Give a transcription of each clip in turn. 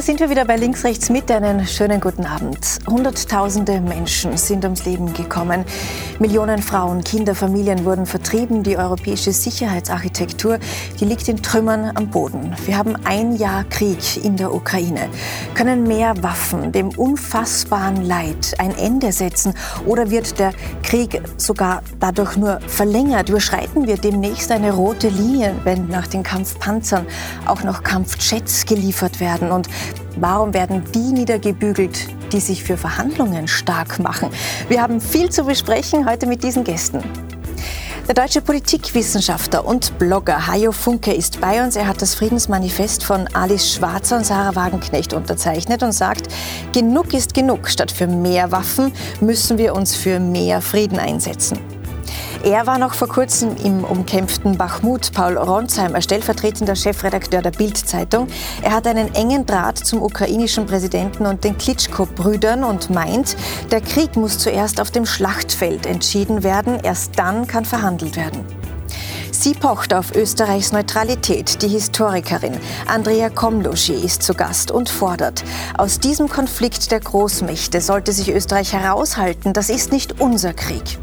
da sind wir wieder bei Links, Rechts mit. Einen schönen guten Abend. Hunderttausende Menschen sind ums Leben gekommen. Millionen Frauen, Kinder, Familien wurden vertrieben. Die europäische Sicherheitsarchitektur, die liegt in Trümmern am Boden. Wir haben ein Jahr Krieg in der Ukraine. Können mehr Waffen dem unfassbaren Leid ein Ende setzen? Oder wird der Krieg sogar dadurch nur verlängert? Überschreiten wir demnächst eine rote Linie, wenn nach den Kampfpanzern auch noch Kampfjets geliefert werden? Und warum werden die niedergebügelt, die sich für Verhandlungen stark machen? Wir haben viel zu besprechen heute mit diesen Gästen. Der deutsche Politikwissenschaftler und Blogger Hajo Funke ist bei uns. Er hat das Friedensmanifest von Alice Schwarzer und Sarah Wagenknecht unterzeichnet und sagt, genug ist genug. Statt für mehr Waffen müssen wir uns für mehr Frieden einsetzen. Er war noch vor kurzem im umkämpften Bachmut. Paul Ronsheimer, stellvertretender Chefredakteur der Bild-Zeitung. Er hat einen engen Draht zum ukrainischen Präsidenten und den Klitschko-Brüdern und meint, der Krieg muss zuerst auf dem Schlachtfeld entschieden werden. Erst dann kann verhandelt werden. Sie pocht auf Österreichs Neutralität. Die Historikerin Andrea Komloschi ist zu Gast und fordert, aus diesem Konflikt der Großmächte sollte sich Österreich heraushalten. Das ist nicht unser Krieg.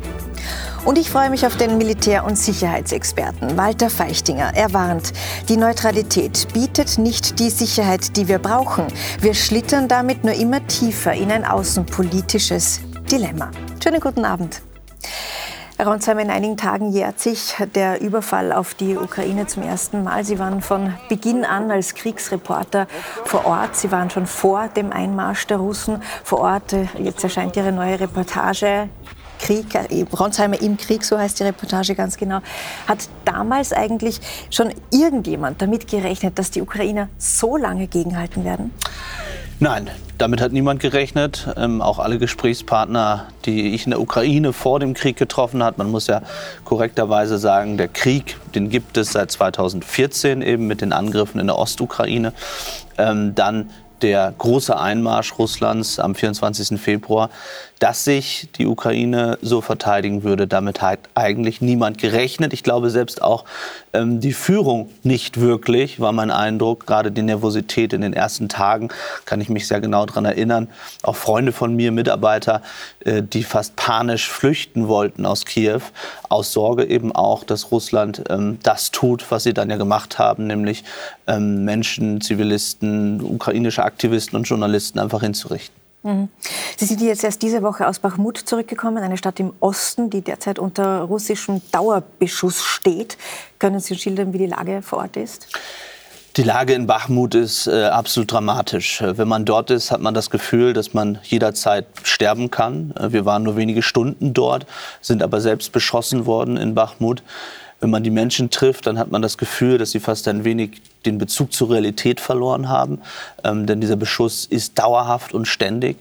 Und ich freue mich auf den Militär- und Sicherheitsexperten Walter Feichtinger. Er warnt, die Neutralität bietet nicht die Sicherheit, die wir brauchen. Wir schlittern damit nur immer tiefer in ein außenpolitisches Dilemma. Schönen guten Abend. Ronsheim, in einigen Tagen jährt sich der Überfall auf die Ukraine zum ersten Mal. Sie waren von Beginn an als Kriegsreporter vor Ort. Sie waren schon vor dem Einmarsch der Russen vor Ort. Jetzt erscheint Ihre neue Reportage Krieg, äh, Ronsheimer im Krieg, so heißt die Reportage ganz genau. Hat damals eigentlich schon irgendjemand damit gerechnet, dass die Ukrainer so lange gegenhalten werden? Nein, damit hat niemand gerechnet. Ähm, auch alle Gesprächspartner, die ich in der Ukraine vor dem Krieg getroffen habe. Man muss ja korrekterweise sagen, der Krieg, den gibt es seit 2014 eben mit den Angriffen in der Ostukraine. Ähm, dann der große Einmarsch Russlands am 24. Februar, dass sich die Ukraine so verteidigen würde. Damit hat eigentlich niemand gerechnet. Ich glaube selbst auch ähm, die Führung nicht wirklich, war mein Eindruck. Gerade die Nervosität in den ersten Tagen kann ich mich sehr genau daran erinnern. Auch Freunde von mir, Mitarbeiter, äh, die fast panisch flüchten wollten aus Kiew, aus Sorge eben auch, dass Russland ähm, das tut, was sie dann ja gemacht haben, nämlich ähm, Menschen, Zivilisten, ukrainische Aktivisten und Journalisten einfach hinzurichten. Mhm. Sie sind jetzt erst diese Woche aus Bachmut zurückgekommen, eine Stadt im Osten, die derzeit unter russischem Dauerbeschuss steht. Können Sie schildern, wie die Lage vor Ort ist? Die Lage in Bachmut ist äh, absolut dramatisch. Wenn man dort ist, hat man das Gefühl, dass man jederzeit sterben kann. Äh, wir waren nur wenige Stunden dort, sind aber selbst beschossen worden in Bachmut wenn man die Menschen trifft, dann hat man das Gefühl, dass sie fast ein wenig den Bezug zur Realität verloren haben. Ähm, denn dieser Beschuss ist dauerhaft und ständig.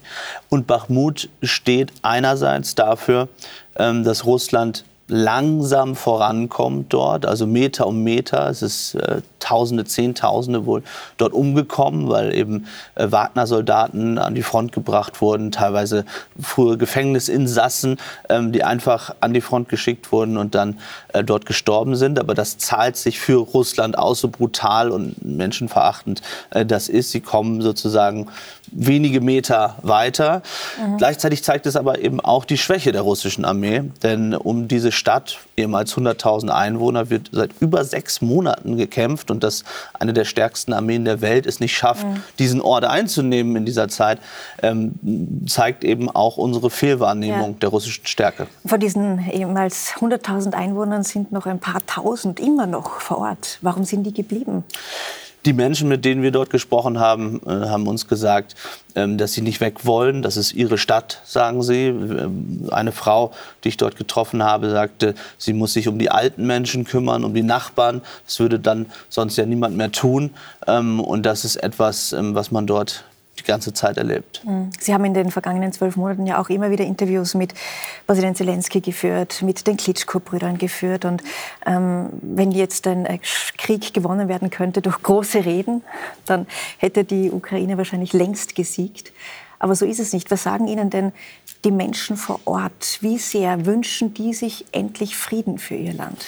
Und Bachmut steht einerseits dafür, ähm, dass Russland langsam vorankommt dort, also Meter um Meter. Es ist äh, Tausende, Zehntausende wohl dort umgekommen, weil eben äh, Wagner-Soldaten an die Front gebracht wurden, teilweise frühe Gefängnisinsassen, ähm, die einfach an die Front geschickt wurden und dann äh, dort gestorben sind. Aber das zahlt sich für Russland aus, so brutal und menschenverachtend äh, das ist. Sie kommen sozusagen wenige Meter weiter. Mhm. Gleichzeitig zeigt es aber eben auch die Schwäche der russischen Armee, denn um diese Stadt, ehemals 100.000 Einwohner, wird seit über sechs Monaten gekämpft und dass eine der stärksten Armeen der Welt es nicht schafft, mhm. diesen Ort einzunehmen in dieser Zeit, ähm, zeigt eben auch unsere Fehlwahrnehmung ja. der russischen Stärke. Von diesen ehemals 100.000 Einwohnern sind noch ein paar Tausend immer noch vor Ort. Warum sind die geblieben? Die Menschen, mit denen wir dort gesprochen haben, äh, haben uns gesagt, ähm, dass sie nicht weg wollen. Das ist ihre Stadt, sagen sie. Ähm, eine Frau, die ich dort getroffen habe, sagte, sie muss sich um die alten Menschen kümmern, um die Nachbarn. Das würde dann sonst ja niemand mehr tun. Ähm, und das ist etwas, was man dort die ganze Zeit erlebt. Mhm. Sie haben in den vergangenen zwölf Monaten ja auch immer wieder Interviews mit Präsident Zelensky geführt, mit den Klitschko-Brüdern geführt. Und ähm, wenn jetzt ein äh, Krieg gewonnen werden könnte durch große Reden, dann hätte die Ukraine wahrscheinlich längst gesiegt. Aber so ist es nicht. Was sagen Ihnen denn die Menschen vor Ort? Wie sehr wünschen die sich endlich Frieden für ihr Land?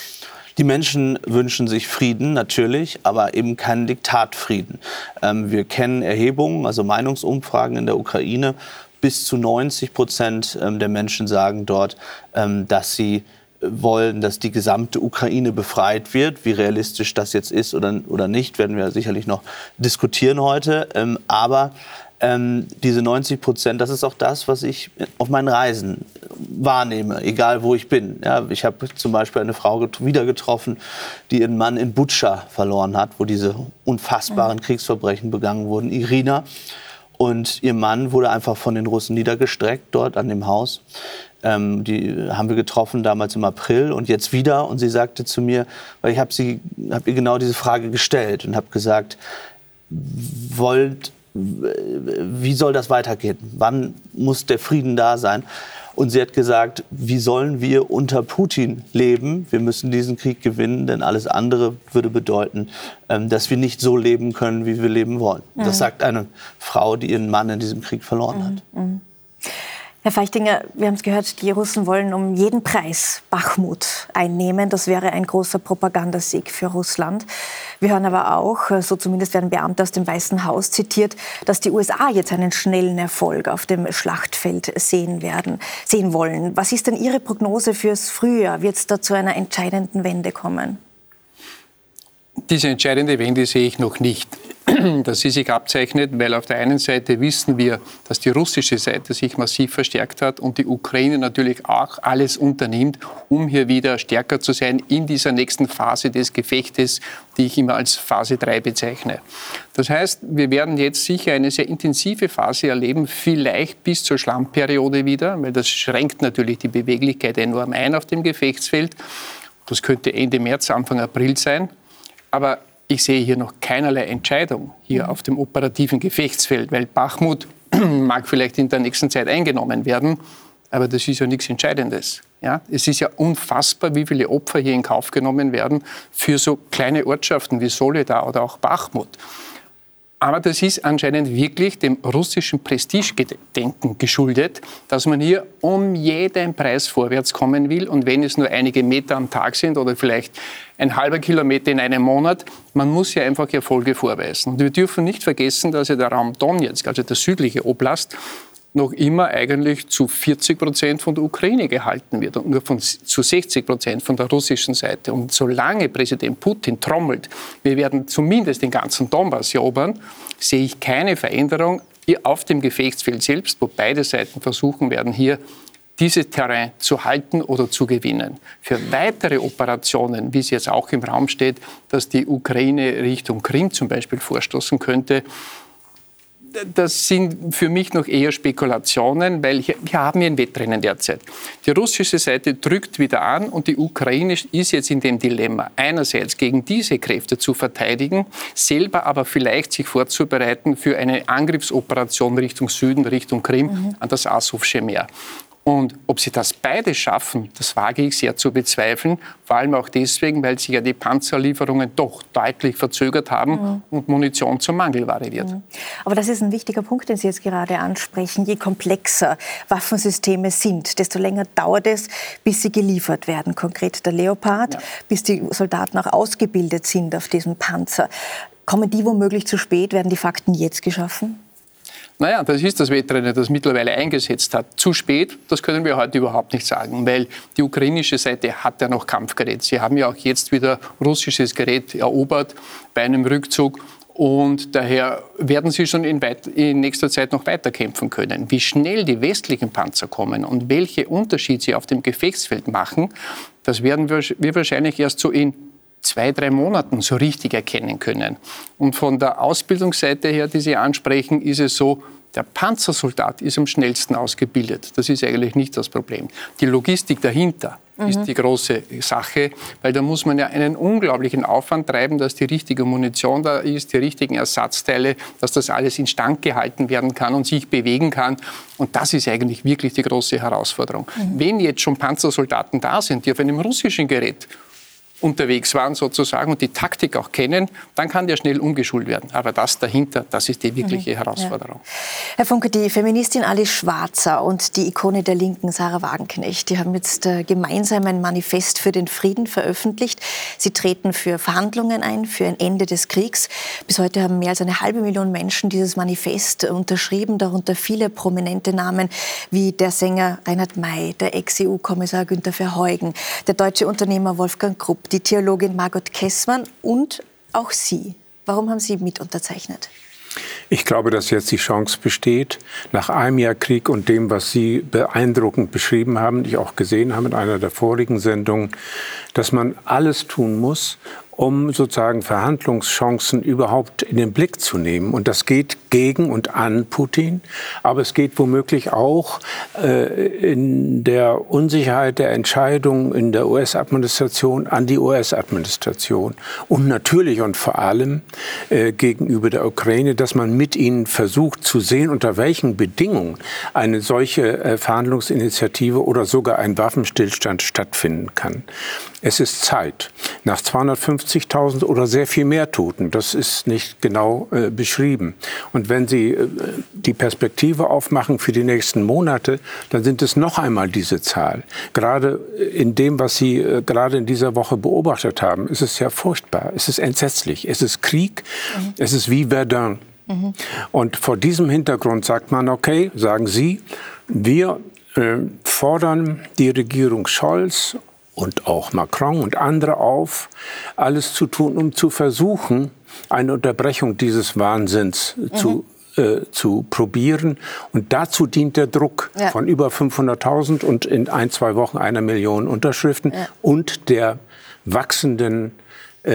Die Menschen wünschen sich Frieden, natürlich, aber eben keinen Diktatfrieden. Ähm, wir kennen Erhebungen, also Meinungsumfragen in der Ukraine. Bis zu 90 Prozent ähm, der Menschen sagen dort, ähm, dass sie wollen, dass die gesamte Ukraine befreit wird. Wie realistisch das jetzt ist oder, oder nicht, werden wir sicherlich noch diskutieren heute. Ähm, aber ähm, diese 90 Prozent, das ist auch das, was ich auf meinen Reisen wahrnehme, egal wo ich bin. Ja, ich habe zum Beispiel eine Frau wieder getroffen, die ihren Mann in Butscha verloren hat, wo diese unfassbaren mhm. Kriegsverbrechen begangen wurden, Irina. Und ihr Mann wurde einfach von den Russen niedergestreckt dort an dem Haus. Ähm, die haben wir getroffen damals im April und jetzt wieder. Und sie sagte zu mir, weil ich habe hab ihr genau diese Frage gestellt und habe gesagt, wollt wie soll das weitergehen? Wann muss der Frieden da sein? Und sie hat gesagt, wie sollen wir unter Putin leben? Wir müssen diesen Krieg gewinnen, denn alles andere würde bedeuten, ähm, dass wir nicht so leben können, wie wir leben wollen. Mhm. Das sagt eine Frau, die ihren Mann in diesem Krieg verloren hat. Herr Feichtinger, wir haben es gehört, die Russen wollen um jeden Preis Bachmut einnehmen. Das wäre ein großer Propagandasieg für Russland. Wir hören aber auch, so zumindest werden Beamte aus dem Weißen Haus zitiert, dass die USA jetzt einen schnellen Erfolg auf dem Schlachtfeld sehen werden, sehen wollen. Was ist denn Ihre Prognose fürs Frühjahr? Wird es da zu einer entscheidenden Wende kommen? Diese entscheidende Wende sehe ich noch nicht dass sie sich abzeichnet, weil auf der einen Seite wissen wir, dass die russische Seite sich massiv verstärkt hat und die Ukraine natürlich auch alles unternimmt, um hier wieder stärker zu sein in dieser nächsten Phase des Gefechtes, die ich immer als Phase 3 bezeichne. Das heißt, wir werden jetzt sicher eine sehr intensive Phase erleben, vielleicht bis zur Schlammperiode wieder, weil das schränkt natürlich die Beweglichkeit enorm ein auf dem Gefechtsfeld. Das könnte Ende März, Anfang April sein. Aber ich sehe hier noch keinerlei Entscheidung hier mhm. auf dem operativen Gefechtsfeld, weil Bachmut mag vielleicht in der nächsten Zeit eingenommen werden, aber das ist ja nichts Entscheidendes. Ja, es ist ja unfassbar, wie viele Opfer hier in Kauf genommen werden für so kleine Ortschaften wie Soledar oder auch Bachmut. Aber das ist anscheinend wirklich dem russischen Prestigedenken geschuldet, dass man hier um jeden Preis vorwärts kommen will. Und wenn es nur einige Meter am Tag sind oder vielleicht ein halber Kilometer in einem Monat, man muss ja einfach Erfolge vorweisen. Und wir dürfen nicht vergessen, dass ja der Raum Donetsk, also der südliche Oblast, noch immer eigentlich zu 40 Prozent von der Ukraine gehalten wird und nur von, zu 60 Prozent von der russischen Seite. Und solange Präsident Putin trommelt, wir werden zumindest den ganzen Donbass erobern, sehe ich keine Veränderung auf dem Gefechtsfeld selbst, wo beide Seiten versuchen werden, hier dieses Terrain zu halten oder zu gewinnen. Für weitere Operationen, wie es jetzt auch im Raum steht, dass die Ukraine Richtung Krim zum Beispiel vorstoßen könnte, das sind für mich noch eher Spekulationen, weil wir haben hier ein Wettrennen derzeit. Die russische Seite drückt wieder an und die Ukraine ist jetzt in dem Dilemma, einerseits gegen diese Kräfte zu verteidigen, selber aber vielleicht sich vorzubereiten für eine Angriffsoperation Richtung Süden, Richtung Krim, mhm. an das Asowsche Meer. Und ob sie das beide schaffen, das wage ich sehr zu bezweifeln. Vor allem auch deswegen, weil sich ja die Panzerlieferungen doch deutlich verzögert haben mhm. und Munition zur Mangelware wird. Mhm. Aber das ist ein wichtiger Punkt, den Sie jetzt gerade ansprechen. Je komplexer Waffensysteme sind, desto länger dauert es, bis sie geliefert werden. Konkret der Leopard, ja. bis die Soldaten auch ausgebildet sind auf diesem Panzer. Kommen die womöglich zu spät? Werden die Fakten jetzt geschaffen? Naja, das ist das Wettrennen, das mittlerweile eingesetzt hat. Zu spät, das können wir heute überhaupt nicht sagen, weil die ukrainische Seite hat ja noch Kampfgerät. Sie haben ja auch jetzt wieder russisches Gerät erobert bei einem Rückzug. Und daher werden sie schon in, weit, in, nächster Zeit noch weiterkämpfen können. Wie schnell die westlichen Panzer kommen und welche Unterschied sie auf dem Gefechtsfeld machen, das werden wir, wir wahrscheinlich erst so in zwei, drei Monaten so richtig erkennen können. Und von der Ausbildungsseite her, die Sie ansprechen, ist es so, der Panzersoldat ist am schnellsten ausgebildet. Das ist eigentlich nicht das Problem. Die Logistik dahinter mhm. ist die große Sache, weil da muss man ja einen unglaublichen Aufwand treiben, dass die richtige Munition da ist, die richtigen Ersatzteile, dass das alles instand gehalten werden kann und sich bewegen kann. Und das ist eigentlich wirklich die große Herausforderung. Mhm. Wenn jetzt schon Panzersoldaten da sind, die auf einem russischen Gerät unterwegs waren sozusagen und die Taktik auch kennen, dann kann der schnell umgeschult werden. Aber das dahinter, das ist die wirkliche mhm. Herausforderung. Ja. Herr Funke, die Feministin Alice Schwarzer und die Ikone der Linken Sarah Wagenknecht, die haben jetzt äh, gemeinsam ein Manifest für den Frieden veröffentlicht. Sie treten für Verhandlungen ein, für ein Ende des Kriegs. Bis heute haben mehr als eine halbe Million Menschen dieses Manifest unterschrieben, darunter viele prominente Namen wie der Sänger Reinhard May, der Ex-EU-Kommissar Günter Verheugen, der deutsche Unternehmer Wolfgang Krupp, die Theologin Margot Kessmann und auch Sie. Warum haben Sie mit unterzeichnet? Ich glaube, dass jetzt die Chance besteht, nach einem Jahr Krieg und dem, was Sie beeindruckend beschrieben haben, ich auch gesehen habe in einer der vorigen Sendungen, dass man alles tun muss, um sozusagen Verhandlungschancen überhaupt in den Blick zu nehmen. Und das geht gegen und an Putin, aber es geht womöglich auch äh, in der Unsicherheit der Entscheidung in der US-Administration an die US-Administration. Und natürlich und vor allem äh, gegenüber der Ukraine, dass man mit ihnen versucht zu sehen, unter welchen Bedingungen eine solche äh, Verhandlungsinitiative oder sogar ein Waffenstillstand stattfinden kann. Es ist Zeit. Nach 250.000 oder sehr viel mehr Toten, das ist nicht genau äh, beschrieben. Und wenn Sie äh, die Perspektive aufmachen für die nächsten Monate, dann sind es noch einmal diese Zahl. Gerade in dem, was Sie äh, gerade in dieser Woche beobachtet haben, ist es ja furchtbar. Es ist entsetzlich. Es ist Krieg. Mhm. Es ist wie Verdun. Mhm. Und vor diesem Hintergrund sagt man, okay, sagen Sie, wir äh, fordern die Regierung Scholz und auch Macron und andere auf, alles zu tun, um zu versuchen, eine Unterbrechung dieses Wahnsinns mhm. zu äh, zu probieren. Und dazu dient der Druck ja. von über 500.000 und in ein, zwei Wochen einer Million Unterschriften ja. und der wachsenden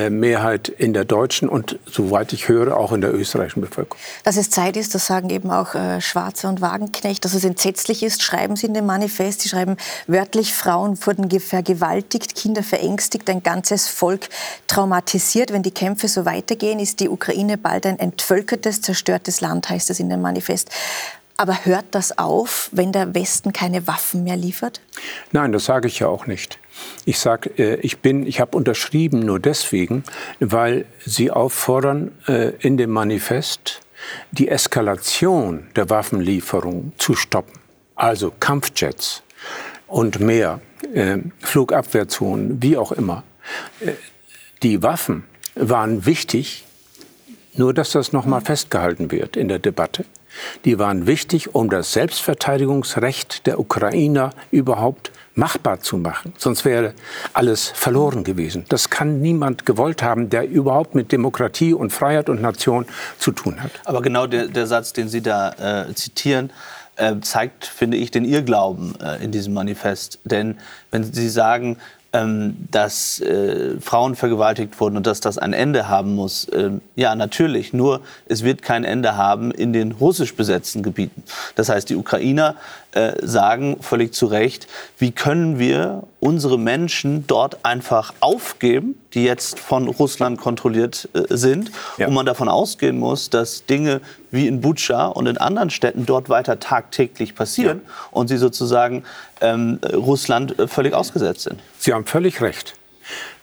Mehrheit in der deutschen und, soweit ich höre, auch in der österreichischen Bevölkerung. Dass es Zeit ist, das sagen eben auch äh, Schwarze und Wagenknecht. Dass es entsetzlich ist, schreiben Sie in dem Manifest. Sie schreiben wörtlich, Frauen wurden vergewaltigt, Kinder verängstigt, ein ganzes Volk traumatisiert. Wenn die Kämpfe so weitergehen, ist die Ukraine bald ein entvölkertes, zerstörtes Land, heißt es in dem Manifest. Aber hört das auf, wenn der Westen keine Waffen mehr liefert? Nein, das sage ich ja auch nicht. Ich sage, äh, ich bin, ich habe unterschrieben nur deswegen, weil Sie auffordern äh, in dem Manifest die Eskalation der Waffenlieferung zu stoppen. Also Kampfjets und mehr, äh, Flugabwehrzonen, wie auch immer. Die Waffen waren wichtig, nur dass das noch mal festgehalten wird in der Debatte. Die waren wichtig, um das Selbstverteidigungsrecht der Ukrainer überhaupt machbar zu machen. Sonst wäre alles verloren gewesen. Das kann niemand gewollt haben, der überhaupt mit Demokratie und Freiheit und Nation zu tun hat. Aber genau der, der Satz, den Sie da äh, zitieren, äh, zeigt, finde ich, den Irrglauben äh, in diesem Manifest. Denn wenn Sie sagen, ähm, dass äh, Frauen vergewaltigt wurden und dass das ein Ende haben muss. Ähm, ja, natürlich. Nur es wird kein Ende haben in den russisch besetzten Gebieten. Das heißt, die Ukrainer äh, sagen völlig zu Recht, wie können wir unsere Menschen dort einfach aufgeben, die jetzt von Russland kontrolliert äh, sind, ja. und man davon ausgehen muss, dass Dinge wie in Butscha und in anderen Städten dort weiter tagtäglich passieren ja. und sie sozusagen ähm, Russland äh, völlig ausgesetzt sind. Sie haben völlig recht.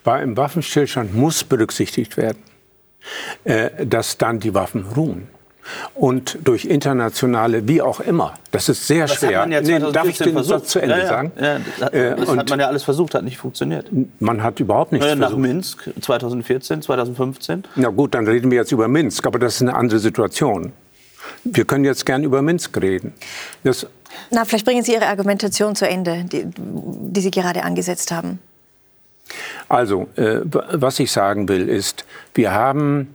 Bei einem Waffenstillstand muss berücksichtigt werden, äh, dass dann die Waffen ruhen und durch internationale, wie auch immer. Das ist sehr das schwer. Hat man ja nee, darf ich den versucht. Satz zu Ende ja, ja. sagen? Ja, das, äh, das hat man ja alles versucht, hat nicht funktioniert. Man hat überhaupt nichts ja, nach versucht. Nach Minsk 2014, 2015. Na gut, dann reden wir jetzt über Minsk, aber das ist eine andere Situation. Wir können jetzt gern über Minsk reden. Das Na, vielleicht bringen Sie Ihre Argumentation zu Ende, die, die Sie gerade angesetzt haben. Also, äh, was ich sagen will, ist, wir haben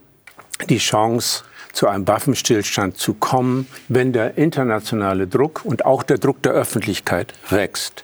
die Chance, zu einem Waffenstillstand zu kommen, wenn der internationale Druck und auch der Druck der Öffentlichkeit wächst.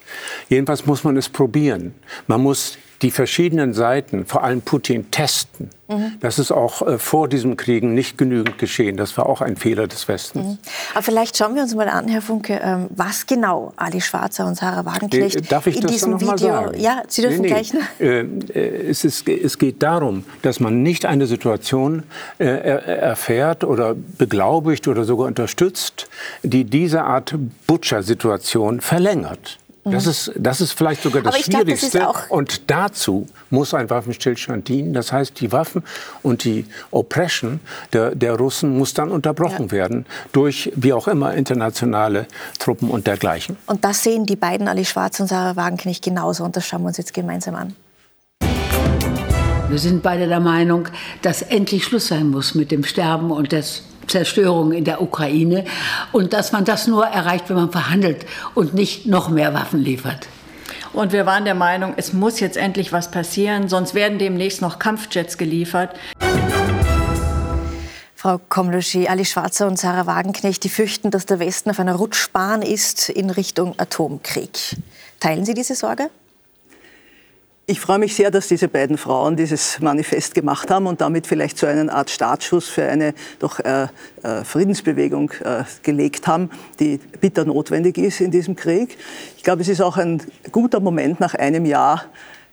Jedenfalls muss man es probieren. Man muss die verschiedenen Seiten, vor allem Putin, testen. Mhm. Das ist auch äh, vor diesem Kriegen nicht genügend geschehen. Das war auch ein Fehler des Westens. Mhm. Aber vielleicht schauen wir uns mal an, Herr Funke, ähm, was genau Ali Schwarzer und Sarah Wagenknecht äh, Darf ich in das diesem noch Video. Mal sagen? Ja, Sie dürfen nee, nee. gleich. Ne? Äh, es, ist, es geht darum, dass man nicht eine Situation äh, erfährt oder beglaubigt oder sogar unterstützt, die diese Art Butcher-Situation verlängert. Das ist, das ist vielleicht sogar das Schwierigste. Glaub, das und dazu muss ein Waffenstillstand dienen. Das heißt, die Waffen und die Oppression der, der Russen muss dann unterbrochen ja. werden durch, wie auch immer, internationale Truppen und dergleichen. Und das sehen die beiden, Ali Schwarz und Sarah Wagenknecht, genauso. Und das schauen wir uns jetzt gemeinsam an. Wir sind beide der Meinung, dass endlich Schluss sein muss mit dem Sterben und der Zerstörung in der Ukraine und dass man das nur erreicht, wenn man verhandelt und nicht noch mehr Waffen liefert. Und wir waren der Meinung, es muss jetzt endlich was passieren, sonst werden demnächst noch Kampfjets geliefert. Frau Komloschi, Ali Schwarzer und Sarah Wagenknecht, die fürchten, dass der Westen auf einer Rutschbahn ist in Richtung Atomkrieg. Teilen Sie diese Sorge? Ich freue mich sehr, dass diese beiden Frauen dieses Manifest gemacht haben und damit vielleicht so eine Art Startschuss für eine doch äh, äh, Friedensbewegung äh, gelegt haben, die bitter notwendig ist in diesem Krieg. Ich glaube, es ist auch ein guter Moment nach einem Jahr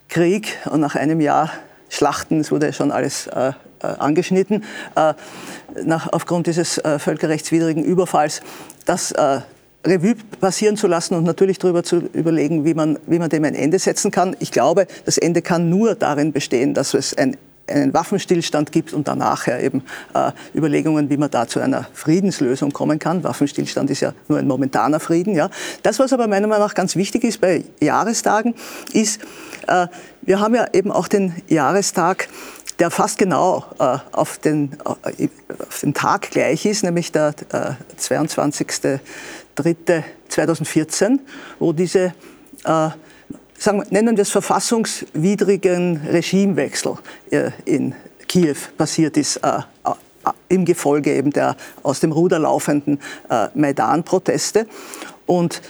Krieg und nach einem Jahr Schlachten, es wurde ja schon alles äh, äh, angeschnitten, äh, nach, aufgrund dieses völkerrechtswidrigen Überfalls, dass Revue passieren zu lassen und natürlich darüber zu überlegen, wie man, wie man dem ein Ende setzen kann. Ich glaube, das Ende kann nur darin bestehen, dass es ein einen Waffenstillstand gibt und danach ja eben äh, Überlegungen, wie man da zu einer Friedenslösung kommen kann. Waffenstillstand ist ja nur ein momentaner Frieden. Ja. Das, was aber meiner Meinung nach ganz wichtig ist bei Jahrestagen, ist, äh, wir haben ja eben auch den Jahrestag der fast genau äh, auf, den, äh, auf den Tag gleich ist, nämlich der äh, 22. 3.2014, wo diese, äh, sagen, nennen wir es verfassungswidrigen Regimewechsel äh, in Kiew passiert ist, äh, äh im Gefolge eben der aus dem Ruder laufenden äh, Maidan-Proteste. Und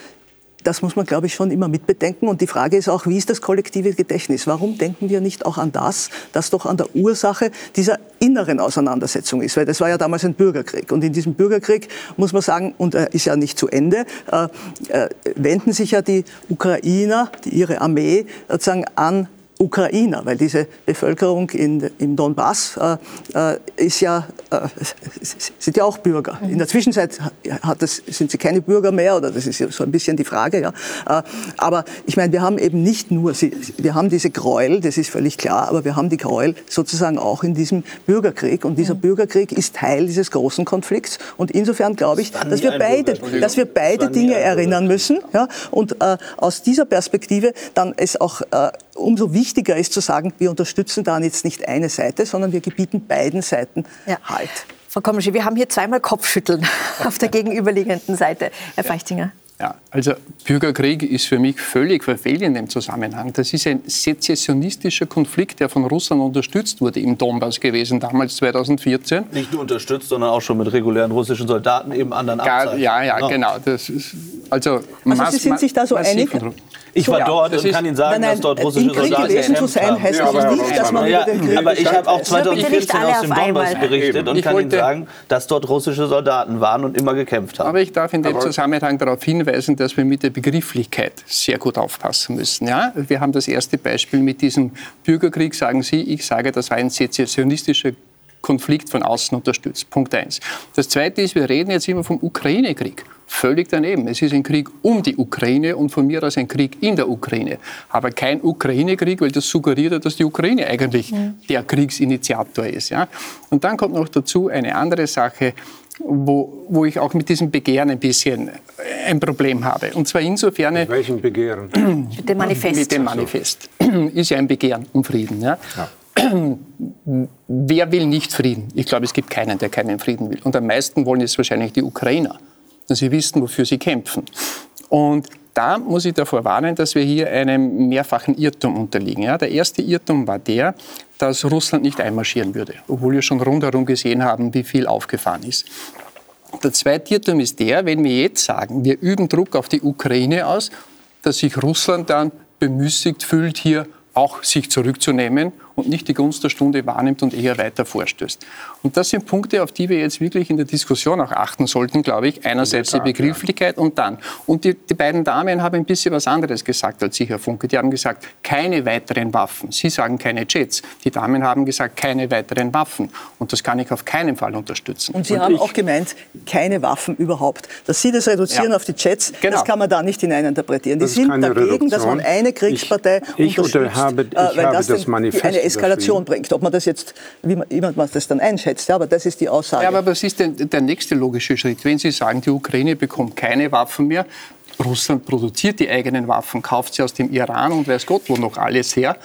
das muss man, glaube ich, schon immer mitbedenken. Und die Frage ist auch, wie ist das kollektive Gedächtnis? Warum denken wir nicht auch an das, das doch an der Ursache dieser inneren Auseinandersetzung ist? Weil das war ja damals ein Bürgerkrieg. Und in diesem Bürgerkrieg muss man sagen, und er ist ja nicht zu Ende, äh, äh, wenden sich ja die Ukrainer, die, ihre Armee sozusagen an Ukrainer, weil diese Bevölkerung in, im Donbass äh, äh, ist ja, äh, sind ja auch Bürger. In der Zwischenzeit das, sind sie keine Bürger mehr, oder das ist so ein bisschen die Frage. Ja. Äh, aber ich meine, wir haben eben nicht nur, wir haben diese Gräuel, das ist völlig klar, aber wir haben die Gräuel sozusagen auch in diesem Bürgerkrieg. Und dieser Bürgerkrieg ist Teil dieses großen Konflikts. Und insofern glaube ich, dass wir beide, dass wir beide Dinge erinnern müssen. Ja. Und äh, aus dieser Perspektive dann es auch äh, umso wichtiger ist zu sagen, wir unterstützen dann jetzt nicht eine Seite, sondern wir gebieten beiden Seiten ja. Halt. Frau Kommischi, wir haben hier zweimal Kopfschütteln auf der gegenüberliegenden Seite. Herr Feichtinger. Ja, also Bürgerkrieg ist für mich völlig verfehlt in dem Zusammenhang. Das ist ein sezessionistischer Konflikt, der von Russland unterstützt wurde im Donbass gewesen, damals 2014. Nicht nur unterstützt, sondern auch schon mit regulären russischen Soldaten eben anderen Abzeichen. Ja, ja, genau. genau. Das ist, also, also Sie sind sich da so einig? Ich war ja, dort und kann Ihnen sagen, nein, nein, dass dort russische Soldaten gewesen zu sein, heißt ja, aber, nicht, dass man ja, den Krieg Aber ich habe auch 2014 aus dem Donbass berichtet und ich kann Ihnen sagen, dass dort russische Soldaten waren und immer gekämpft haben. Aber ich darf in dem Zusammenhang darauf hinweisen, dass wir mit der Begrifflichkeit sehr gut aufpassen müssen. Ja? Wir haben das erste Beispiel mit diesem Bürgerkrieg, sagen Sie. Ich sage, das war ein sezessionistischer Konflikt von außen unterstützt. Punkt eins. Das Zweite ist, wir reden jetzt immer vom Ukraine-Krieg. Völlig daneben. Es ist ein Krieg um die Ukraine und von mir aus ein Krieg in der Ukraine. Aber kein Ukraine-Krieg, weil das suggeriert, dass die Ukraine eigentlich ja. der Kriegsinitiator ist. Ja? Und dann kommt noch dazu eine andere Sache, wo, wo ich auch mit diesem Begehren ein bisschen ein Problem habe. Und zwar insofern. Mit welchem Begehren? mit dem Manifest. Mit dem Manifest. Ist ja ein Begehren um Frieden. Ja? ja. Wer will nicht Frieden? Ich glaube, es gibt keinen, der keinen Frieden will. Und am meisten wollen es wahrscheinlich die Ukrainer. Sie wissen, wofür sie kämpfen. Und da muss ich davor warnen, dass wir hier einem mehrfachen Irrtum unterliegen. Ja, der erste Irrtum war der, dass Russland nicht einmarschieren würde, obwohl wir schon rundherum gesehen haben, wie viel aufgefahren ist. Der zweite Irrtum ist der, wenn wir jetzt sagen, wir üben Druck auf die Ukraine aus, dass sich Russland dann bemüßigt fühlt, hier auch sich zurückzunehmen und nicht die Gunst der Stunde wahrnimmt und eher weiter vorstößt. Und das sind Punkte, auf die wir jetzt wirklich in der Diskussion auch achten sollten, glaube ich. Einerseits die Begrifflichkeit und dann. Und die, die beiden Damen haben ein bisschen was anderes gesagt als Sie, Herr Funke. Die haben gesagt, keine weiteren Waffen. Sie sagen keine Jets. Die Damen haben gesagt, keine weiteren Waffen. Und das kann ich auf keinen Fall unterstützen. Und Sie und haben auch gemeint, keine Waffen überhaupt. Dass Sie das reduzieren ja. auf die Jets, genau. das kann man da nicht hineininterpretieren. Die sind dagegen, Reduktion. dass man eine Kriegspartei ich, ich habe, ich äh, weil das, das eine Eskalation bringt. Ob man das jetzt, wie man, wie man das dann einschätzt, ja, aber das ist die Aussage. Ja, aber was ist denn der nächste logische Schritt? Wenn Sie sagen, die Ukraine bekommt keine Waffen mehr, Russland produziert die eigenen Waffen, kauft sie aus dem Iran und weiß Gott wo noch alles her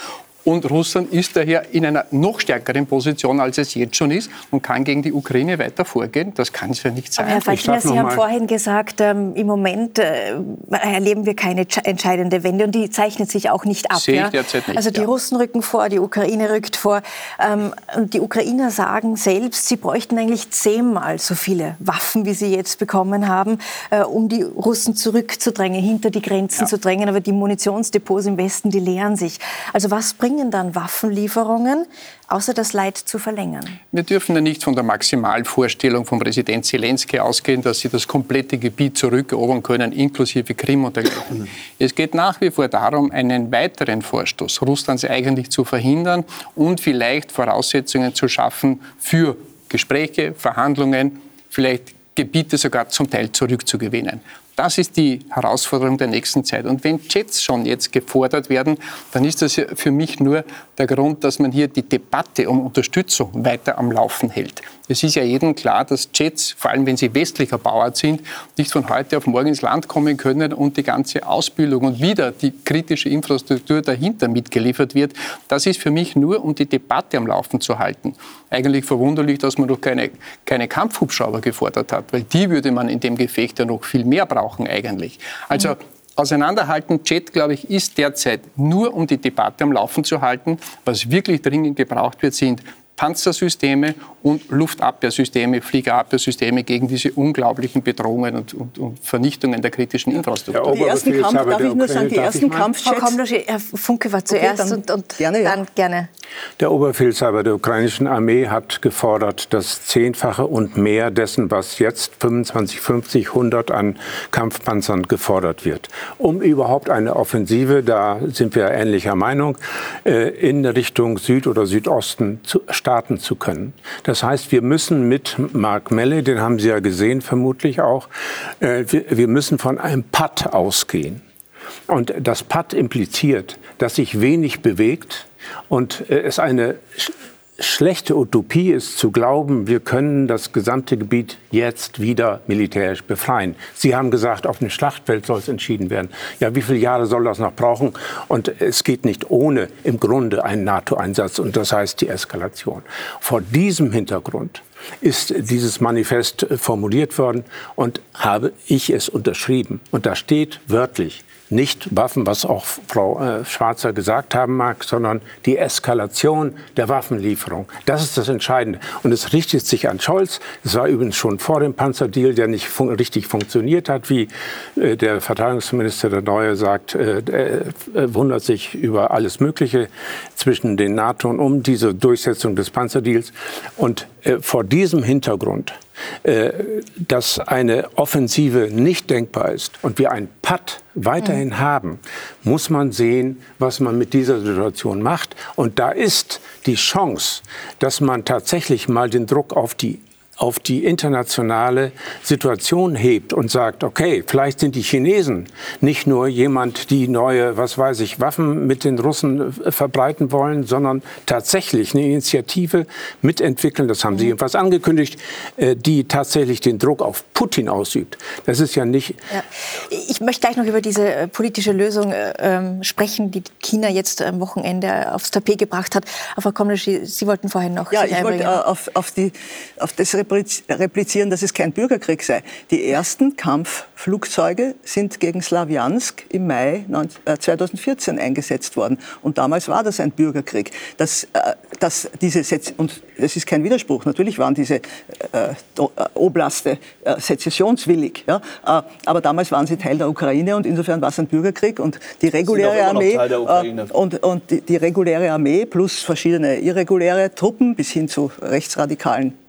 und Russland ist daher in einer noch stärkeren Position, als es jetzt schon ist und kann gegen die Ukraine weiter vorgehen. Das kann es ja nicht sein. Aber Herr Falkner, Sie haben vorhin gesagt, ähm, im Moment äh, erleben wir keine entscheidende Wende und die zeichnet sich auch nicht ab. Sehe ich derzeit nicht, also die ja. Russen rücken vor, die Ukraine rückt vor. Ähm, und die Ukrainer sagen selbst, sie bräuchten eigentlich zehnmal so viele Waffen, wie sie jetzt bekommen haben, äh, um die Russen zurückzudrängen, hinter die Grenzen ja. zu drängen. Aber die Munitionsdepots im Westen, die leeren sich. Also was bringt bringen dann Waffenlieferungen, außer das Leid zu verlängern? Wir dürfen ja nicht von der Maximalvorstellung von Präsident Zelensky ausgehen, dass sie das komplette Gebiet zurückerobern können, inklusive Krim und dergleichen. Es geht nach wie vor darum, einen weiteren Vorstoß Russlands eigentlich zu verhindern und vielleicht Voraussetzungen zu schaffen für Gespräche, Verhandlungen, vielleicht Gebiete sogar zum Teil zurückzugewinnen. Das ist die Herausforderung der nächsten Zeit. Und wenn Jets schon jetzt gefordert werden, dann ist das für mich nur der Grund, dass man hier die Debatte um Unterstützung weiter am Laufen hält. Es ist ja jedem klar, dass Jets, vor allem wenn sie westlicher Bauart sind, nicht von heute auf morgen ins Land kommen können und die ganze Ausbildung und wieder die kritische Infrastruktur dahinter mitgeliefert wird. Das ist für mich nur, um die Debatte am Laufen zu halten. Eigentlich verwunderlich, dass man noch keine, keine Kampfhubschrauber gefordert hat, weil die würde man in dem Gefecht ja noch viel mehr brauchen eigentlich. Also. Auseinanderhalten Jet, glaube ich, ist derzeit nur, um die Debatte am Laufen zu halten. Was wirklich dringend gebraucht wird, sind Panzersysteme und Luftabwehrsysteme, Fliegerabwehrsysteme gegen diese unglaublichen Bedrohungen und, und, und Vernichtungen der kritischen Infrastruktur. Die ersten Kampf, darf ich nur sagen, die ersten Kampfjets... Frau Komlosch, Herr Funke war zuerst okay, dann, und, und gerne, ja. dann gerne. Der Oberbefehlshaber der ukrainischen Armee hat gefordert, das Zehnfache und mehr dessen, was jetzt 25, 50, 100 an Kampfpanzern gefordert wird. Um überhaupt eine Offensive, da sind wir ähnlicher Meinung, äh, in Richtung Süd- oder Südosten zu starten zu können. Das heißt, wir müssen mit Mark Melle, den haben Sie ja gesehen vermutlich auch, äh, wir müssen von einem Patt ausgehen. Und das Patt impliziert, dass sich wenig bewegt, und äh, es eine schlechte Utopie ist zu glauben, wir können das gesamte Gebiet jetzt wieder militärisch befreien. Sie haben gesagt, auf dem Schlachtfeld soll es entschieden werden. Ja, wie viele Jahre soll das noch brauchen? Und es geht nicht ohne im Grunde einen NATO-Einsatz und das heißt die Eskalation. Vor diesem Hintergrund ist dieses Manifest formuliert worden und habe ich es unterschrieben. Und da steht wörtlich, nicht Waffen, was auch Frau äh, Schwarzer gesagt haben mag, sondern die Eskalation der Waffenlieferung. Das ist das Entscheidende. Und es richtet sich an Scholz. Es war übrigens schon vor dem Panzerdeal, der nicht fun richtig funktioniert hat, wie äh, der Verteidigungsminister der Neue sagt, äh, er wundert sich über alles Mögliche zwischen den NATO und um diese Durchsetzung des Panzerdeals. Und äh, vor diesem Hintergrund äh, dass eine Offensive nicht denkbar ist und wir ein Patt weiterhin mhm. haben, muss man sehen, was man mit dieser Situation macht. Und da ist die Chance, dass man tatsächlich mal den Druck auf die auf die internationale Situation hebt und sagt, okay, vielleicht sind die Chinesen nicht nur jemand, die neue, was weiß ich, Waffen mit den Russen äh, verbreiten wollen, sondern tatsächlich eine Initiative mitentwickeln, das haben sie mhm. jedenfalls angekündigt, äh, die tatsächlich den Druck auf Putin ausübt. Das ist ja nicht. Ja. Ich möchte gleich noch über diese äh, politische Lösung äh, sprechen, die China jetzt am Wochenende aufs Tapet gebracht hat. Aber Frau Komnisch, Sie wollten vorhin noch. Ja, ich wollte auf, auf, die, auf das replizieren, dass es kein Bürgerkrieg sei. Die ersten Kampfflugzeuge sind gegen Slawiansk im Mai 2014 äh, eingesetzt worden. Und damals war das ein Bürgerkrieg. Das, äh, das, diese Setz und es ist kein Widerspruch. Natürlich waren diese äh, Oblaste sezessionswillig. Ja? Aber damals waren sie Teil der Ukraine und insofern war es ein Bürgerkrieg. Und die reguläre Armee und, und die, die reguläre Armee plus verschiedene irreguläre Truppen bis hin zu rechtsradikalen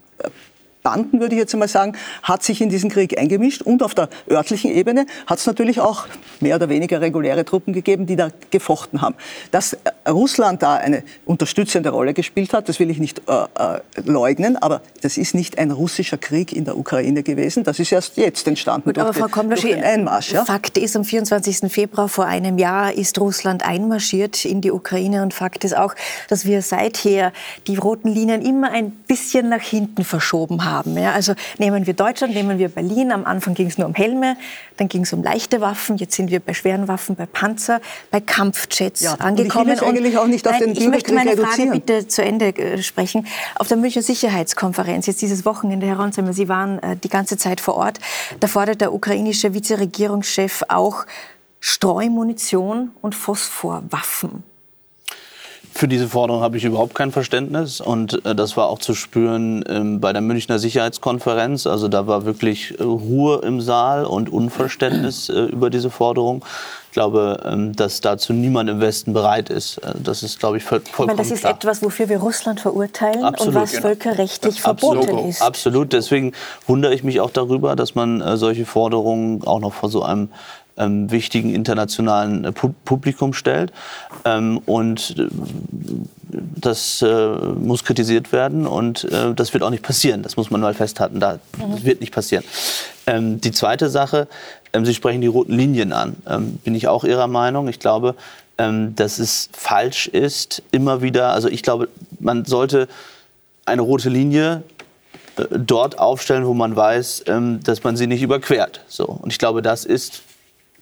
Banden, würde ich jetzt einmal sagen, hat sich in diesen Krieg eingemischt. Und auf der örtlichen Ebene hat es natürlich auch mehr oder weniger reguläre Truppen gegeben, die da gefochten haben. Dass äh, Russland da eine unterstützende Rolle gespielt hat, das will ich nicht äh, äh, leugnen, aber das ist nicht ein russischer Krieg in der Ukraine gewesen. Das ist erst jetzt entstanden Gut, durch, aber Frau den, durch den Einmarsch. Ja? Fakt ist, am 24. Februar vor einem Jahr ist Russland einmarschiert in die Ukraine und Fakt ist auch, dass wir seither die roten Linien immer ein bisschen nach hinten verschoben haben haben. Ja, also nehmen wir Deutschland, nehmen wir Berlin. Am Anfang ging es nur um Helme, dann ging es um leichte Waffen. Jetzt sind wir bei schweren Waffen, bei Panzer, bei Kampfjets ja, angekommen. Und ich eigentlich auch nicht auf nein, den Ich möchte meine reduzieren. Frage bitte zu Ende äh, sprechen. Auf der Münchner Sicherheitskonferenz, jetzt dieses Wochenende, Herr Ronsheimer, Sie waren äh, die ganze Zeit vor Ort. Da fordert der ukrainische Vizeregierungschef auch Streumunition und Phosphorwaffen. Für diese Forderung habe ich überhaupt kein Verständnis und äh, das war auch zu spüren ähm, bei der Münchner Sicherheitskonferenz. Also da war wirklich äh, Ruhe im Saal und Unverständnis äh, über diese Forderung. Ich glaube, ähm, dass dazu niemand im Westen bereit ist. Das ist, glaube ich, voll, vollkommen Das ist klar. etwas, wofür wir Russland verurteilen Absolut, und was genau. völkerrechtlich verboten Absolut. ist. Absolut. Deswegen wundere ich mich auch darüber, dass man solche Forderungen auch noch vor so einem ähm, wichtigen internationalen äh, Publikum stellt. Ähm, und äh, das äh, muss kritisiert werden und äh, das wird auch nicht passieren. Das muss man mal festhalten. Da, das wird nicht passieren. Ähm, die zweite Sache, ähm, Sie sprechen die roten Linien an. Ähm, bin ich auch Ihrer Meinung. Ich glaube, ähm, dass es falsch ist, immer wieder, also ich glaube, man sollte eine rote Linie äh, dort aufstellen, wo man weiß, dass man sie nicht überquert. So. Und ich glaube, das ist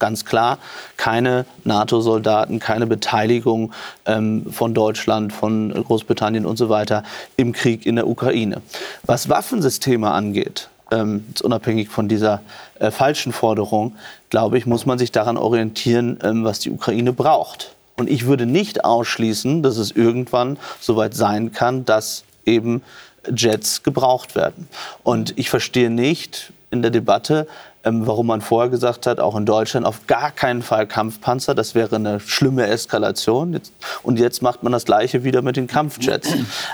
ganz klar keine NATO-Soldaten, keine Beteiligung ähm, von Deutschland, von Großbritannien und so weiter im Krieg in der Ukraine. Was Waffensysteme angeht, ähm, unabhängig von dieser äh, falschen Forderung, glaube ich, muss man sich daran orientieren, ähm, was die Ukraine braucht. Und ich würde nicht ausschließen, dass es irgendwann soweit sein kann, dass eben Jets gebraucht werden. Und ich verstehe nicht in der Debatte, ähm, warum man vorher gesagt hat, auch in Deutschland auf gar keinen Fall Kampfpanzer. Das wäre eine schlimme Eskalation. und jetzt macht man das Gleiche wieder mit den Kampfjets.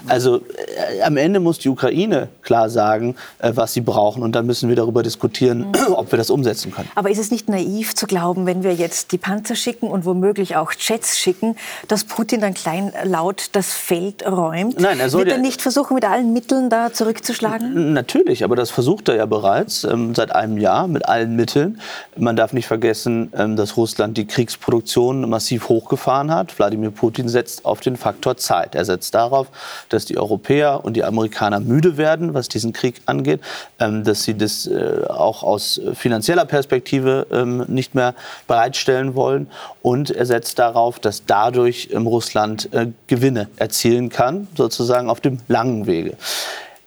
Also äh, am Ende muss die Ukraine klar sagen, äh, was sie brauchen. Und dann müssen wir darüber diskutieren, mhm. ob wir das umsetzen können. Aber ist es nicht naiv zu glauben, wenn wir jetzt die Panzer schicken und womöglich auch Jets schicken, dass Putin dann kleinlaut das Feld räumt? Nein, er soll Wird er nicht versuchen, mit allen Mitteln da zurückzuschlagen? Natürlich, aber das versucht er ja bereits ähm, seit einem Jahr mit mit allen Mitteln. Man darf nicht vergessen, ähm, dass Russland die Kriegsproduktion massiv hochgefahren hat. Wladimir Putin setzt auf den Faktor Zeit. Er setzt darauf, dass die Europäer und die Amerikaner müde werden, was diesen Krieg angeht, ähm, dass sie das äh, auch aus finanzieller Perspektive ähm, nicht mehr bereitstellen wollen. Und er setzt darauf, dass dadurch Russland äh, Gewinne erzielen kann, sozusagen auf dem langen Wege.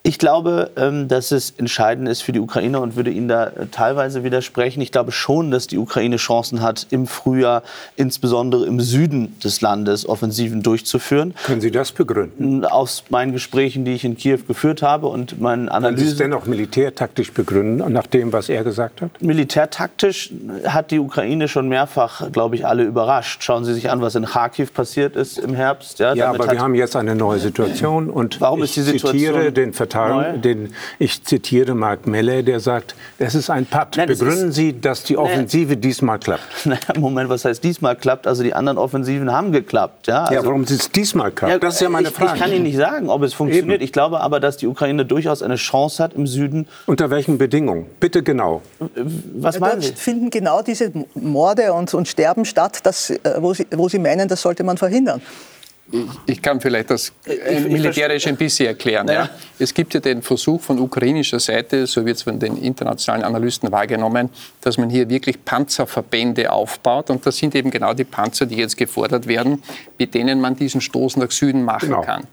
Ich glaube, ähm, dass es entscheidend ist für die Ukraine und würde Ihnen da äh, teilweise widersprechen. Ich glaube schon, dass die Ukraine Chancen hat, im Frühjahr, insbesondere im Süden des Landes, Offensiven durchzuführen. Können Sie das begründen? Aus meinen Gesprächen, die ich in Kiew geführt habe und meinen Analysen. Können Sie es dennoch militärtaktisch begründen, nach dem, was er gesagt hat? Militärtaktisch hat die Ukraine schon mehrfach, glaube ich, alle überrascht. Schauen Sie sich an, was in Kharkiv passiert ist im Herbst. Ja, ja aber wir haben jetzt eine neue Situation und Warum ist die Situation zitiere den Tagen, den, ich zitiere Mark Melle, der sagt, es ist ein Patt. Nein, Begründen ist, Sie, dass die Offensive nee. diesmal klappt? Naja, Moment, was heißt diesmal klappt? Also die anderen Offensiven haben geklappt. Ja, also, ja warum es diesmal klappt? Ja, das ist ja meine ich, Frage. Ich kann Ihnen nicht sagen, ob es funktioniert. Eben. Ich glaube aber, dass die Ukraine durchaus eine Chance hat im Süden. Unter welchen Bedingungen? Bitte genau. Was ja, meinen Sie? finden genau diese Morde und, und Sterben statt, das, äh, wo, Sie, wo Sie meinen, das sollte man verhindern. Ich kann vielleicht das militärisch ein bisschen erklären. Ja. Es gibt ja den Versuch von ukrainischer Seite, so wird es von den internationalen Analysten wahrgenommen, dass man hier wirklich Panzerverbände aufbaut. Und das sind eben genau die Panzer, die jetzt gefordert werden, mit denen man diesen Stoß nach Süden machen genau. kann.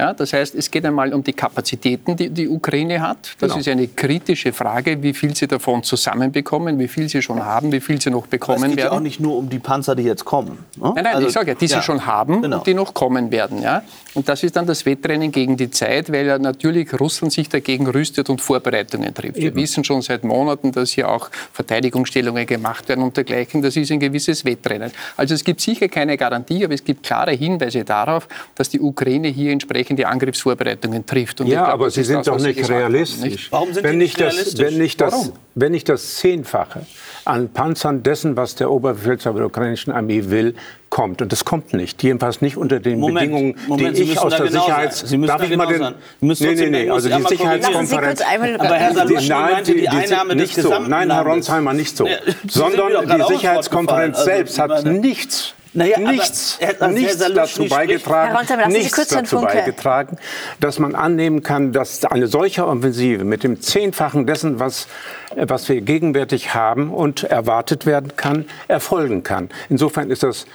Ja, das heißt, es geht einmal um die Kapazitäten, die die Ukraine hat. Das genau. ist eine kritische Frage, wie viel sie davon zusammenbekommen, wie viel sie schon haben, wie viel sie noch bekommen werden. Es geht ja auch nicht nur um die Panzer, die jetzt kommen. Ne? Nein, nein, also, ich sage ja, die ja. sie schon haben genau. und die noch kommen werden. Ja? Und das ist dann das Wettrennen gegen die Zeit, weil ja natürlich Russland sich dagegen rüstet und Vorbereitungen trifft. Eben. Wir wissen schon seit Monaten, dass hier auch Verteidigungsstellungen gemacht werden und dergleichen. Das ist ein gewisses Wettrennen. Also es gibt sicher keine Garantie, aber es gibt klare Hinweise darauf, dass die Ukraine hier entsprechende Angriffsvorbereitungen trifft. Und ja, glaub, aber Sie sind das, doch nicht realistisch. Nicht? Warum sind wenn Sie nicht realistisch? Das, wenn, nicht das, wenn nicht das Zehnfache an Panzern dessen, was der Oberbefehlshaber der ukrainischen Armee will, kommt. Und das kommt nicht. Jedenfalls nicht unter den Moment, Bedingungen, Moment, die ich aus der genau Sicherheits... Sie müssen darf ich mal den... Genau nee, nee, nee, also die Sicherheitskonferenz... Aber Herr Saluschny meinte die, die Einnahme nicht des so. Nein, Herr Ronsheimer, nicht so. Sondern die Sicherheitskonferenz also, selbst hat nichts naja, nichts, nichts dazu beigetragen, nichts dazu beigetragen, dass man annehmen kann, dass eine solche Offensive mit dem Zehnfachen dessen, was, was wir gegenwärtig haben und erwartet werden kann, erfolgen kann. Insofern ist das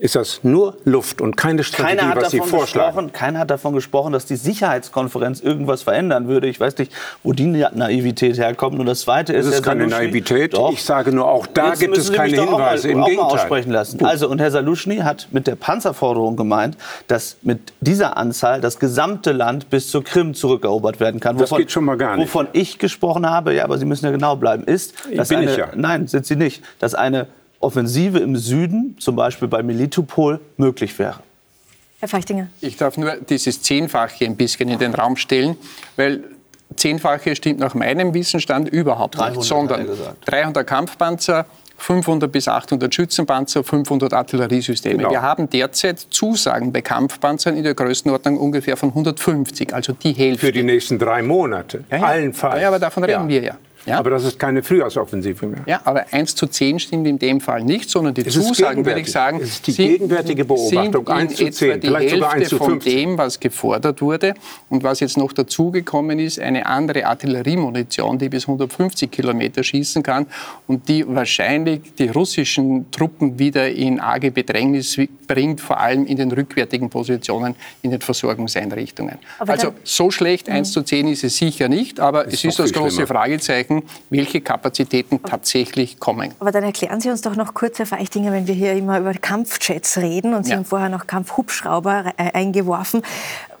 ist das nur Luft und keine Strategie, was Sie vorschlagen. Keiner hat davon gesprochen, dass die Sicherheitskonferenz irgendwas verändern würde. Ich weiß nicht, wo die Naivität herkommt. Und das Zweite ist, das ist keine Naivität. Doch. Ich sage nur, auch da Jetzt gibt es keine Hinweise. Mal, Im Gegenteil. Aussprechen lassen. Also, und Herr Saluschny hat mit der Panzerforderung gemeint, dass mit dieser Anzahl das gesamte Land bis zur Krim zurückerobert werden kann. Wovon, das geht schon mal gar nicht. Wovon ich gesprochen habe, ja, aber Sie müssen ja genau bleiben, ist, dass Bin eine, ich ja. nein, sind Sie nicht, dass eine Offensive im Süden, zum Beispiel bei Melitopol, möglich wäre. Herr Feichtinger. Ich darf nur dieses Zehnfache ein bisschen in den Raum stellen, weil Zehnfache stimmt nach meinem Wissensstand überhaupt 300, nicht, sondern 300 Kampfpanzer, 500 bis 800 Schützenpanzer, 500 Artilleriesysteme. Genau. Wir haben derzeit Zusagen bei Kampfpanzern in der Größenordnung ungefähr von 150, also die Hälfte. Für die nächsten drei Monate, ja, ja. allenfalls. Ja, aber davon reden ja. wir ja. Ja? Aber das ist keine Frühjahrsoffensive mehr. Ja, aber 1 zu 10 stimmt in dem Fall nicht, sondern die es Zusagen, würde ich sagen, es ist die gegenwärtige Beobachtung, 1 zu 10, die vielleicht sogar 1 zu 15. von dem, was gefordert wurde. Und was jetzt noch dazugekommen ist, eine andere Artilleriemunition, die bis 150 Kilometer schießen kann und die wahrscheinlich die russischen Truppen wieder in arge Bedrängnis bringt, vor allem in den rückwärtigen Positionen in den Versorgungseinrichtungen. Aber also so schlecht 1 zu 10 ist es sicher nicht, aber es ist das große schlimmer. Fragezeichen zeigen, welche Kapazitäten tatsächlich kommen. Aber dann erklären Sie uns doch noch kurz, Herr Feichtinger, wenn wir hier immer über Kampfjets reden und Sie ja. haben vorher noch Kampfhubschrauber äh, eingeworfen.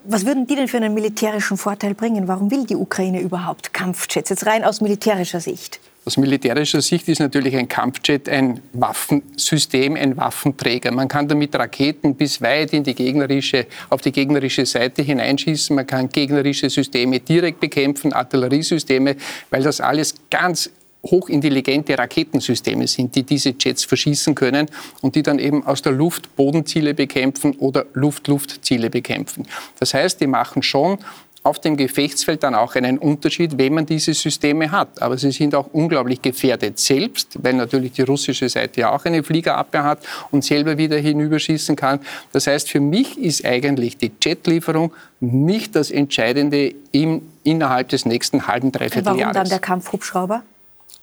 Was würden die denn für einen militärischen Vorteil bringen? Warum will die Ukraine überhaupt Kampfjets? Jetzt rein aus militärischer Sicht. Aus militärischer Sicht ist natürlich ein Kampfjet ein Waffensystem, ein Waffenträger. Man kann damit Raketen bis weit in die gegnerische, auf die gegnerische Seite hineinschießen. Man kann gegnerische Systeme direkt bekämpfen, Artilleriesysteme, weil das alles ganz hochintelligente Raketensysteme sind, die diese Jets verschießen können und die dann eben aus der Luft Bodenziele bekämpfen oder Luft-Luft-Ziele bekämpfen. Das heißt, die machen schon auf dem Gefechtsfeld dann auch einen Unterschied, wenn man diese Systeme hat. Aber sie sind auch unglaublich gefährdet selbst, weil natürlich die russische Seite ja auch eine Fliegerabwehr hat und selber wieder hinüberschießen kann. Das heißt, für mich ist eigentlich die Jetlieferung nicht das Entscheidende im, innerhalb des nächsten halben, dreiviertel Jahres. Warum dann der Kampfhubschrauber?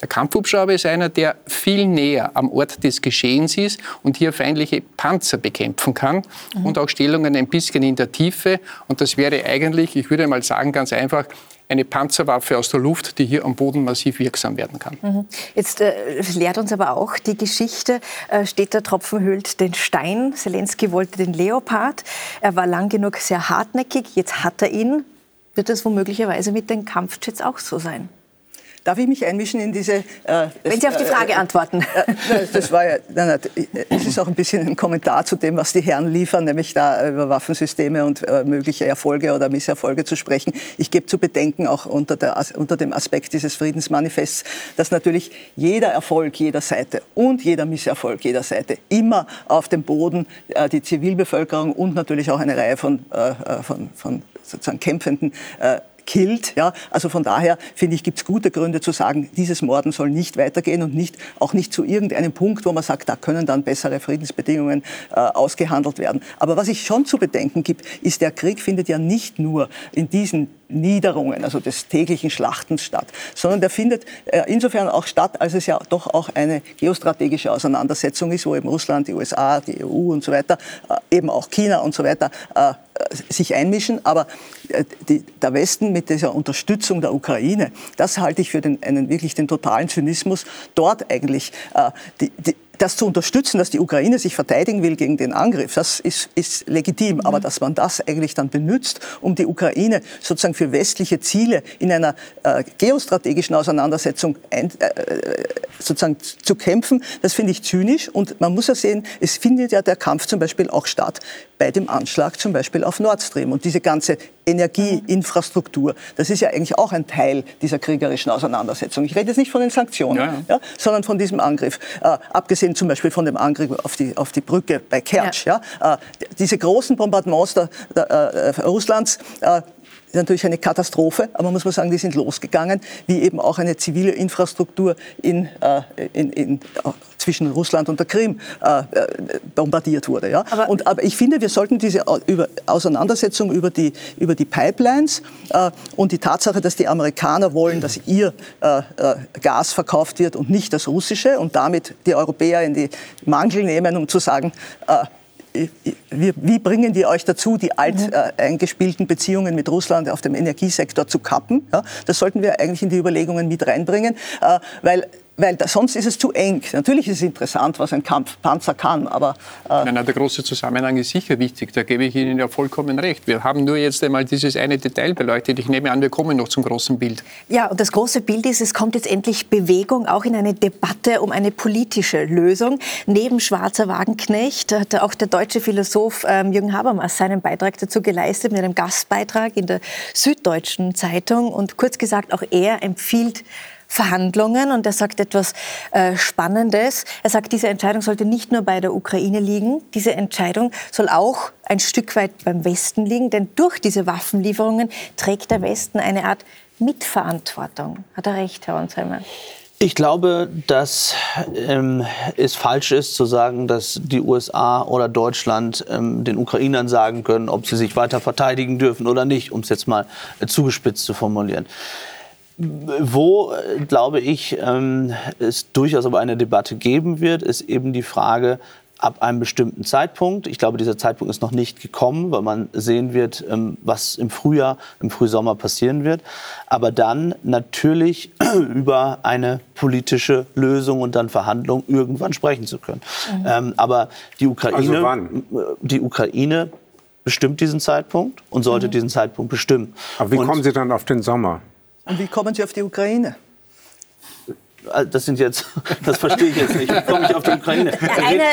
Der Kampfhubschrauber ist einer, der viel näher am Ort des Geschehens ist und hier feindliche Panzer bekämpfen kann mhm. und auch Stellungen ein bisschen in der Tiefe. Und das wäre eigentlich, ich würde mal sagen, ganz einfach, eine Panzerwaffe aus der Luft, die hier am Boden massiv wirksam werden kann. Mhm. Jetzt äh, lehrt uns aber auch die Geschichte, äh, steht der Tropfen hüllt den Stein. Zelensky wollte den Leopard. Er war lang genug sehr hartnäckig, jetzt hat er ihn. Wird das womöglicherweise mit den Kampfjets auch so sein? Darf ich mich einmischen in diese... Äh, Wenn Sie auf die äh, Frage äh, antworten. Äh, das war ja, nein, nein, es ist auch ein bisschen ein Kommentar zu dem, was die Herren liefern, nämlich da über Waffensysteme und äh, mögliche Erfolge oder Misserfolge zu sprechen. Ich gebe zu bedenken, auch unter, der, unter dem Aspekt dieses Friedensmanifests, dass natürlich jeder Erfolg jeder Seite und jeder Misserfolg jeder Seite immer auf dem Boden äh, die Zivilbevölkerung und natürlich auch eine Reihe von, von, von sozusagen Kämpfenden killt. Ja? Also von daher finde ich, gibt es gute Gründe zu sagen, dieses Morden soll nicht weitergehen und nicht, auch nicht zu irgendeinem Punkt, wo man sagt, da können dann bessere Friedensbedingungen äh, ausgehandelt werden. Aber was ich schon zu bedenken gibt, ist, der Krieg findet ja nicht nur in diesen Niederungen, also des täglichen Schlachtens statt, sondern der findet äh, insofern auch statt, als es ja doch auch eine geostrategische Auseinandersetzung ist, wo eben Russland, die USA, die EU und so weiter, äh, eben auch China und so weiter äh, sich einmischen. Aber die, der Westen mit dieser Unterstützung der Ukraine, das halte ich für den, einen wirklich den totalen Zynismus, dort eigentlich die, die das zu unterstützen, dass die Ukraine sich verteidigen will gegen den Angriff, das ist, ist legitim. Aber dass man das eigentlich dann benutzt, um die Ukraine sozusagen für westliche Ziele in einer äh, geostrategischen Auseinandersetzung ein, äh, sozusagen zu kämpfen, das finde ich zynisch. Und man muss ja sehen, es findet ja der Kampf zum Beispiel auch statt bei dem Anschlag zum Beispiel auf Nord Stream. Und diese ganze Energieinfrastruktur, das ist ja eigentlich auch ein Teil dieser kriegerischen Auseinandersetzung. Ich rede jetzt nicht von den Sanktionen, ja, ja. Sondern von diesem Angriff. Äh, abgesehen zum Beispiel von dem Angriff auf die, auf die Brücke bei Kertsch. Ja. Äh, diese großen Bombardements der, der, äh, Russlands äh, ist natürlich eine Katastrophe, aber muss man sagen, die sind losgegangen, wie eben auch eine zivile Infrastruktur in, äh, in, in, zwischen Russland und der Krim äh, bombardiert wurde. Ja? Aber, und, aber ich finde, wir sollten diese über, Auseinandersetzung über die, über die Pipelines äh, und die Tatsache, dass die Amerikaner wollen, dass ihr äh, äh, Gas verkauft wird und nicht das russische und damit die Europäer in die Mangel nehmen, um zu sagen, äh, wie, wie, bringen die euch dazu, die alt mhm. äh, eingespielten Beziehungen mit Russland auf dem Energiesektor zu kappen? Ja, das sollten wir eigentlich in die Überlegungen mit reinbringen, äh, weil weil da, sonst ist es zu eng. Natürlich ist es interessant, was ein Kampfpanzer kann, aber... Äh nein, nein, der große Zusammenhang ist sicher wichtig, da gebe ich Ihnen ja vollkommen recht. Wir haben nur jetzt einmal dieses eine Detail beleuchtet. Ich nehme an, wir kommen noch zum großen Bild. Ja, und das große Bild ist, es kommt jetzt endlich Bewegung, auch in eine Debatte um eine politische Lösung. Neben Schwarzer Wagenknecht hat auch der deutsche Philosoph ähm, Jürgen Habermas seinen Beitrag dazu geleistet mit einem Gastbeitrag in der Süddeutschen Zeitung. Und kurz gesagt, auch er empfiehlt Verhandlungen und er sagt etwas äh, Spannendes. Er sagt, diese Entscheidung sollte nicht nur bei der Ukraine liegen, diese Entscheidung soll auch ein Stück weit beim Westen liegen, denn durch diese Waffenlieferungen trägt der Westen eine Art Mitverantwortung. Hat er recht, Herr Onsheimer? Ich glaube, dass ähm, es falsch ist zu sagen, dass die USA oder Deutschland ähm, den Ukrainern sagen können, ob sie sich weiter verteidigen dürfen oder nicht, um es jetzt mal äh, zugespitzt zu formulieren. Wo, glaube ich, ähm, es durchaus aber eine Debatte geben wird, ist eben die Frage, ab einem bestimmten Zeitpunkt. Ich glaube, dieser Zeitpunkt ist noch nicht gekommen, weil man sehen wird, ähm, was im Frühjahr, im Frühsommer passieren wird. Aber dann natürlich über eine politische Lösung und dann Verhandlung irgendwann sprechen zu können. Mhm. Ähm, aber die Ukraine, also die Ukraine bestimmt diesen Zeitpunkt und sollte mhm. diesen Zeitpunkt bestimmen. Aber wie und kommen Sie dann auf den Sommer? Und wie kommen Sie auf die Ukraine? Äh, das sind jetzt, das verstehe ich jetzt nicht. Wie komme ich auf die Ukraine? Eine,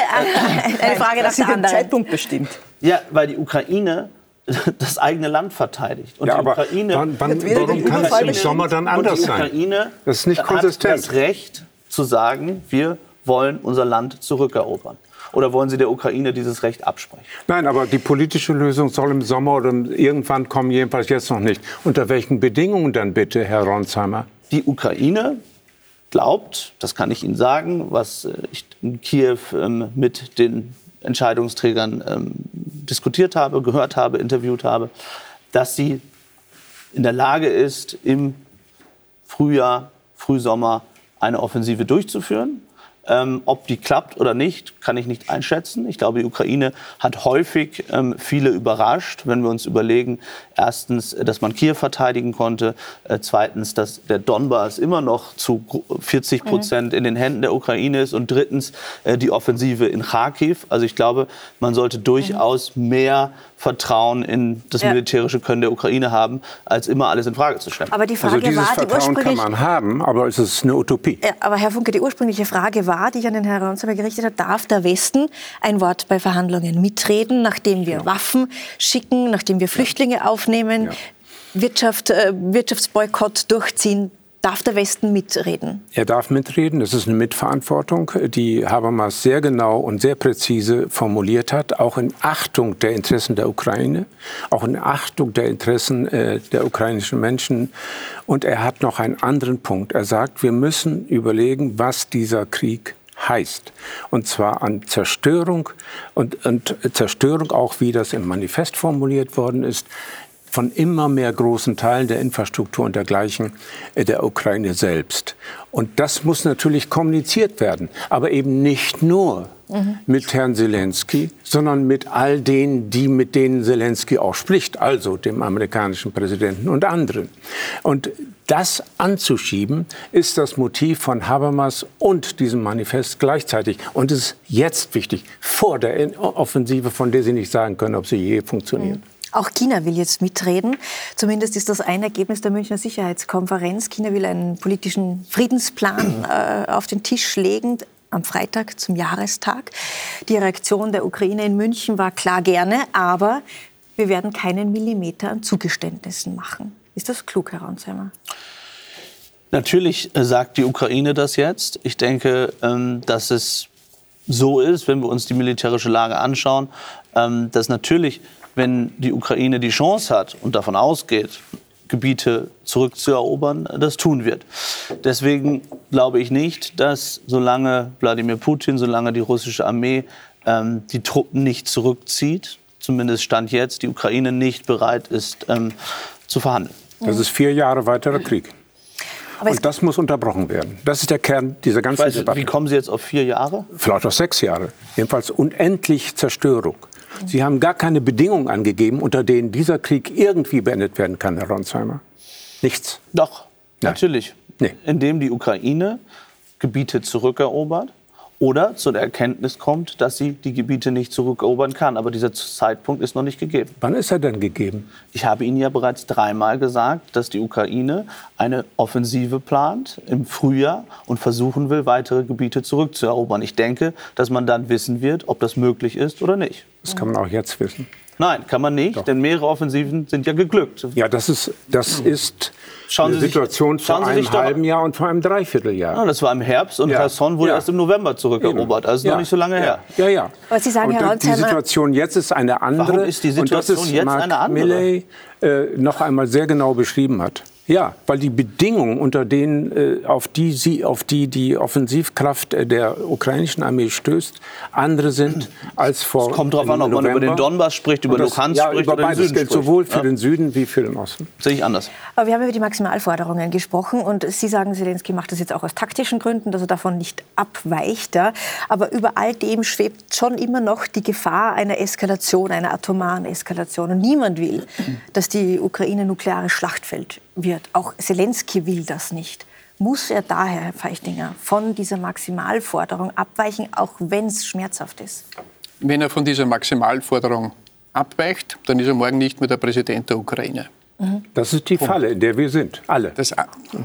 eine Frage nach der anderen. Zeitpunkt bestimmt. Ja, weil die Ukraine das eigene Land verteidigt. Und ja, die Ukraine, wann, wann, warum kann es im Sommer dann anders sein? Die Ukraine das ist nicht konsistent. hat das Recht zu sagen, wir wollen unser Land zurückerobern. Oder wollen Sie der Ukraine dieses Recht absprechen? Nein, aber die politische Lösung soll im Sommer oder irgendwann kommen, jedenfalls jetzt noch nicht. Unter welchen Bedingungen dann bitte, Herr Ronsheimer? Die Ukraine glaubt, das kann ich Ihnen sagen, was äh, ich in Kiew ähm, mit den Entscheidungsträgern ähm, diskutiert habe, gehört habe, interviewt habe, dass sie in der Lage ist, im Frühjahr, Frühsommer eine Offensive durchzuführen. Ähm, ob die klappt oder nicht, kann ich nicht einschätzen. Ich glaube, die Ukraine hat häufig ähm, viele überrascht, wenn wir uns überlegen, erstens, dass man Kiew verteidigen konnte, äh, zweitens, dass der Donbass immer noch zu 40 Prozent mhm. in den Händen der Ukraine ist und drittens äh, die Offensive in Kharkiv. Also ich glaube, man sollte durchaus mhm. mehr Vertrauen in das ja. militärische Können der Ukraine haben, als immer alles in Frage zu stellen. Aber die Frage also dieses war, Vertrauen kann man haben, aber es ist eine Utopie. Ja, aber Herr Funke, die ursprüngliche Frage war, die ich an den Herrn Ronsheimer gerichtet habe, darf der Westen ein Wort bei Verhandlungen mitreden, nachdem wir ja. Waffen schicken, nachdem wir Flüchtlinge aufnehmen, Wirtschaft, äh, Wirtschaftsboykott durchziehen? Darf der Westen mitreden? Er darf mitreden. Das ist eine Mitverantwortung, die Habermas sehr genau und sehr präzise formuliert hat, auch in Achtung der Interessen der Ukraine, auch in Achtung der Interessen äh, der ukrainischen Menschen. Und er hat noch einen anderen Punkt. Er sagt, wir müssen überlegen, was dieser Krieg heißt. Und zwar an Zerstörung und, und Zerstörung auch, wie das im Manifest formuliert worden ist, von immer mehr großen Teilen der Infrastruktur und dergleichen äh, der Ukraine selbst. Und das muss natürlich kommuniziert werden, aber eben nicht nur mhm. mit Herrn Zelensky, sondern mit all denen, die mit denen Zelensky auch spricht, also dem amerikanischen Präsidenten und anderen. Und das anzuschieben, ist das Motiv von Habermas und diesem Manifest gleichzeitig. Und es ist jetzt wichtig, vor der Offensive, von der Sie nicht sagen können, ob sie je funktioniert. Mhm. Auch China will jetzt mitreden. Zumindest ist das ein Ergebnis der Münchner Sicherheitskonferenz. China will einen politischen Friedensplan äh, auf den Tisch legen am Freitag zum Jahrestag. Die Reaktion der Ukraine in München war klar gerne, aber wir werden keinen Millimeter an Zugeständnissen machen. Ist das klug, Herr Ronsheimer? Natürlich äh, sagt die Ukraine das jetzt. Ich denke, ähm, dass es so ist, wenn wir uns die militärische Lage anschauen, ähm, dass natürlich, wenn die Ukraine die Chance hat und davon ausgeht, Gebiete zurückzuerobern, das tun wird. Deswegen glaube ich nicht, dass solange Wladimir Putin, solange die russische Armee ähm, die Truppen nicht zurückzieht, zumindest Stand jetzt, die Ukraine nicht bereit ist ähm, zu verhandeln. Das ist vier Jahre weiterer Krieg. Und das muss unterbrochen werden. Das ist der Kern dieser ganzen weiß, Debatte. Wie kommen Sie jetzt auf vier Jahre? Vielleicht auf sechs Jahre. Jedenfalls unendlich Zerstörung. Sie haben gar keine Bedingungen angegeben, unter denen dieser Krieg irgendwie beendet werden kann, Herr Ronsheimer. Nichts. Doch, Nein. natürlich. Nee. Indem die Ukraine Gebiete zurückerobert oder zu der Erkenntnis kommt, dass sie die Gebiete nicht zurückerobern kann. Aber dieser Zeitpunkt ist noch nicht gegeben. Wann ist er denn gegeben? Ich habe Ihnen ja bereits dreimal gesagt, dass die Ukraine eine Offensive plant im Frühjahr und versuchen will, weitere Gebiete zurückzuerobern. Ich denke, dass man dann wissen wird, ob das möglich ist oder nicht. Das kann man auch jetzt wissen. Nein, kann man nicht, Doch. denn mehrere Offensiven sind ja geglückt. Ja, das ist, das ist schauen eine Situation sich, vor einem halben Jahr und vor einem Dreivierteljahr. Ja, das war im Herbst und ja. Wurde ja. erst im November zurückerobert. Also ja. noch nicht so lange her. Ja, ja. Aber Sie sagen, und Herr die Situation jetzt ist eine andere. Warum ist die Situation und das ist jetzt Mark eine andere? Milley äh, noch einmal sehr genau beschrieben hat. Ja, weil die Bedingungen, unter denen, äh, auf, die sie, auf die die Offensivkraft äh, der ukrainischen Armee stößt, andere sind als vor. Es kommt darauf an, ob man über den Donbass spricht, über das, Luhansk ja, spricht über oder den Süden gilt spricht. sowohl für ja? den Süden wie für den Osten. Sehe ich anders. Aber wir haben über die Maximalforderungen gesprochen und Sie sagen, Zelensky macht das jetzt auch aus taktischen Gründen, dass er davon nicht abweicht. Ja? Aber über all dem schwebt schon immer noch die Gefahr einer Eskalation, einer atomaren Eskalation. Und niemand will, dass die Ukraine nukleare Schlachtfeld wird. Auch Zelensky will das nicht. Muss er daher, Herr Feichtinger, von dieser Maximalforderung abweichen, auch wenn es schmerzhaft ist? Wenn er von dieser Maximalforderung abweicht, dann ist er morgen nicht mehr der Präsident der Ukraine. Mhm. Das ist die Falle, in der wir sind, alle. Das,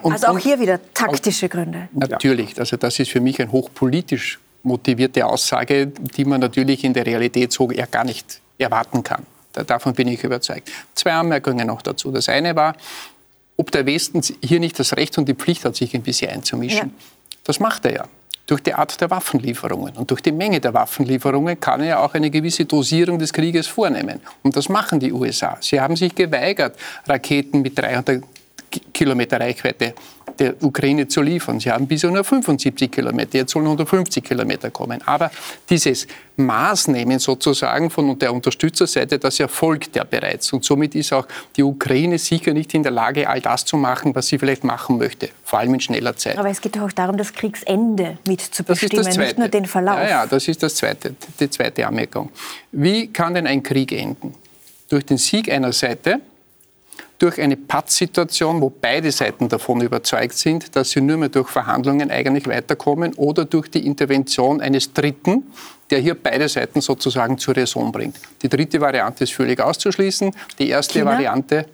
und, also auch hier wieder taktische Gründe. Natürlich, also das ist für mich eine hochpolitisch motivierte Aussage, die man natürlich in der Realität so ja gar nicht erwarten kann. Davon bin ich überzeugt. Zwei Anmerkungen noch dazu. Das eine war, ob der Westen hier nicht das Recht und die Pflicht hat, sich ein bisschen einzumischen. Ja. Das macht er ja. Durch die Art der Waffenlieferungen und durch die Menge der Waffenlieferungen kann er ja auch eine gewisse Dosierung des Krieges vornehmen. Und das machen die USA. Sie haben sich geweigert, Raketen mit 300 Kilometer Reichweite der Ukraine zu liefern. Sie haben bisher nur 75 Kilometer, jetzt sollen 150 Kilometer kommen. Aber dieses Maßnehmen sozusagen von der Unterstützerseite, das erfolgt ja bereits. Und somit ist auch die Ukraine sicher nicht in der Lage, all das zu machen, was sie vielleicht machen möchte, vor allem in schneller Zeit. Aber es geht doch auch darum, das Kriegsende mitzubestimmen, nicht nur den Verlauf. Ja, ja, das ist das zweite, die zweite Anmerkung. Wie kann denn ein Krieg enden? Durch den Sieg einer Seite, durch eine Pattsituation, wo beide Seiten davon überzeugt sind, dass sie nur mehr durch Verhandlungen eigentlich weiterkommen oder durch die Intervention eines Dritten, der hier beide Seiten sozusagen zur Raison bringt. Die dritte Variante ist völlig auszuschließen. Die erste China? Variante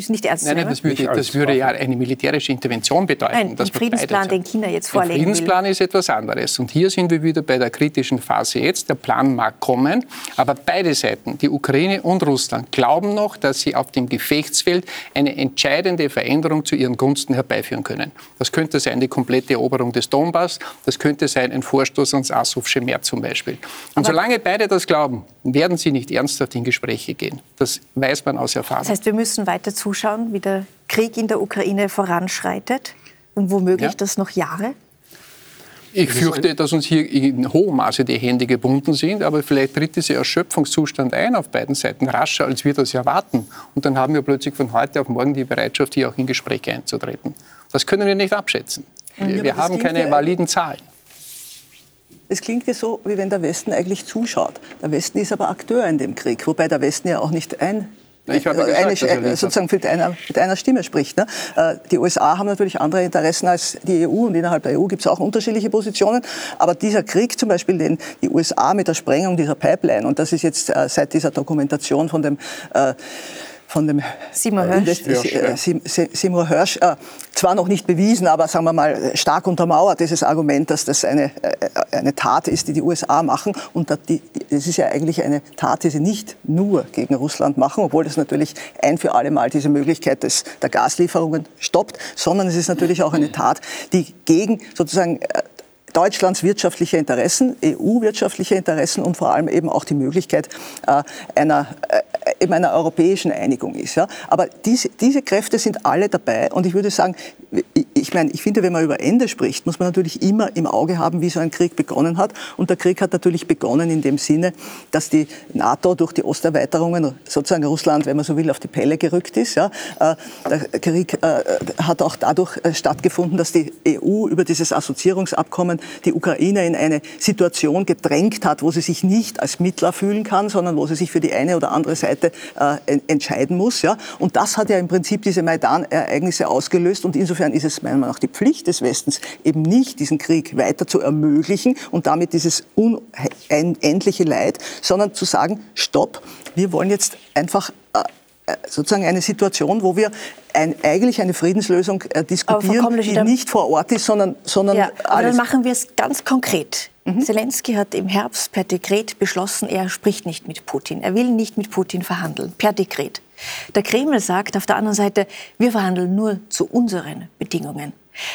ist nicht ernst Nein, nein das würde, das würde ja eine militärische Intervention bedeuten. Nein, der Friedensplan, den China jetzt vorlegen Der Friedensplan will. ist etwas anderes. Und hier sind wir wieder bei der kritischen Phase jetzt. Der Plan mag kommen, aber beide Seiten, die Ukraine und Russland, glauben noch, dass sie auf dem Gefechtsfeld eine entscheidende Veränderung zu ihren Gunsten herbeiführen können. Das könnte sein die komplette Eroberung des Donbass, das könnte sein ein Vorstoß ans Asowsche Meer zum Beispiel. Und aber solange beide das glauben, werden sie nicht ernsthaft in Gespräche gehen. Das weiß man aus Erfahrung. Das heißt, wir müssen weiter zu zuschauen, wie der Krieg in der Ukraine voranschreitet und womöglich ja. das noch Jahre? Ich fürchte, dass uns hier in hohem Maße die Hände gebunden sind, aber vielleicht tritt dieser Erschöpfungszustand ein auf beiden Seiten rascher, als wir das erwarten. Und dann haben wir plötzlich von heute auf morgen die Bereitschaft, hier auch in Gespräche einzutreten. Das können wir nicht abschätzen. Wir, ja, wir haben keine validen Zahlen. Es klingt ja so, wie wenn der Westen eigentlich zuschaut. Der Westen ist aber Akteur in dem Krieg, wobei der Westen ja auch nicht ein ich habe gesagt, eine, sozusagen mit einer, mit einer Stimme spricht. Ne? Äh, die USA haben natürlich andere Interessen als die EU und innerhalb der EU gibt es auch unterschiedliche Positionen. Aber dieser Krieg zum Beispiel, den die USA mit der Sprengung dieser Pipeline, und das ist jetzt äh, seit dieser Dokumentation von dem äh, von dem Seymour Hirsch, äh, Seymour Hirsch äh, zwar noch nicht bewiesen, aber sagen wir mal stark untermauert, dieses Argument, dass das eine, äh, eine Tat ist, die die USA machen. Und das ist ja eigentlich eine Tat, die sie nicht nur gegen Russland machen, obwohl das natürlich ein für alle Mal diese Möglichkeit des, der Gaslieferungen stoppt, sondern es ist natürlich auch eine Tat, die gegen sozusagen Deutschlands wirtschaftliche Interessen, EU-wirtschaftliche Interessen und vor allem eben auch die Möglichkeit äh, einer, äh, eben einer europäischen Einigung ist. Ja. Aber diese, diese Kräfte sind alle dabei und ich würde sagen, ich meine, ich finde, wenn man über Ende spricht, muss man natürlich immer im Auge haben, wie so ein Krieg begonnen hat. Und der Krieg hat natürlich begonnen in dem Sinne, dass die NATO durch die Osterweiterungen sozusagen Russland, wenn man so will, auf die Pelle gerückt ist. Ja. Äh, der Krieg äh, hat auch dadurch äh, stattgefunden, dass die EU über dieses Assoziierungsabkommen die Ukraine in eine Situation gedrängt hat, wo sie sich nicht als Mittler fühlen kann, sondern wo sie sich für die eine oder andere Seite entscheiden muss. Ja. Und das hat ja im Prinzip diese Maidan-Ereignisse ausgelöst. Und insofern ist es meiner Meinung nach die Pflicht des Westens, eben nicht diesen Krieg weiter zu ermöglichen und damit dieses unendliche Leid, sondern zu sagen, stopp, wir wollen jetzt einfach äh, äh, sozusagen eine Situation, wo wir ein, eigentlich eine Friedenslösung äh, diskutieren, die nicht vor Ort ist, sondern, sondern ja, aber alles. dann machen wir es ganz konkret. Mhm. Zelensky hat im Herbst per Dekret beschlossen, er spricht nicht mit Putin. Er will nicht mit Putin verhandeln, per Dekret. Der Kreml sagt auf der anderen Seite, wir verhandeln nur zu unseren Bedingungen.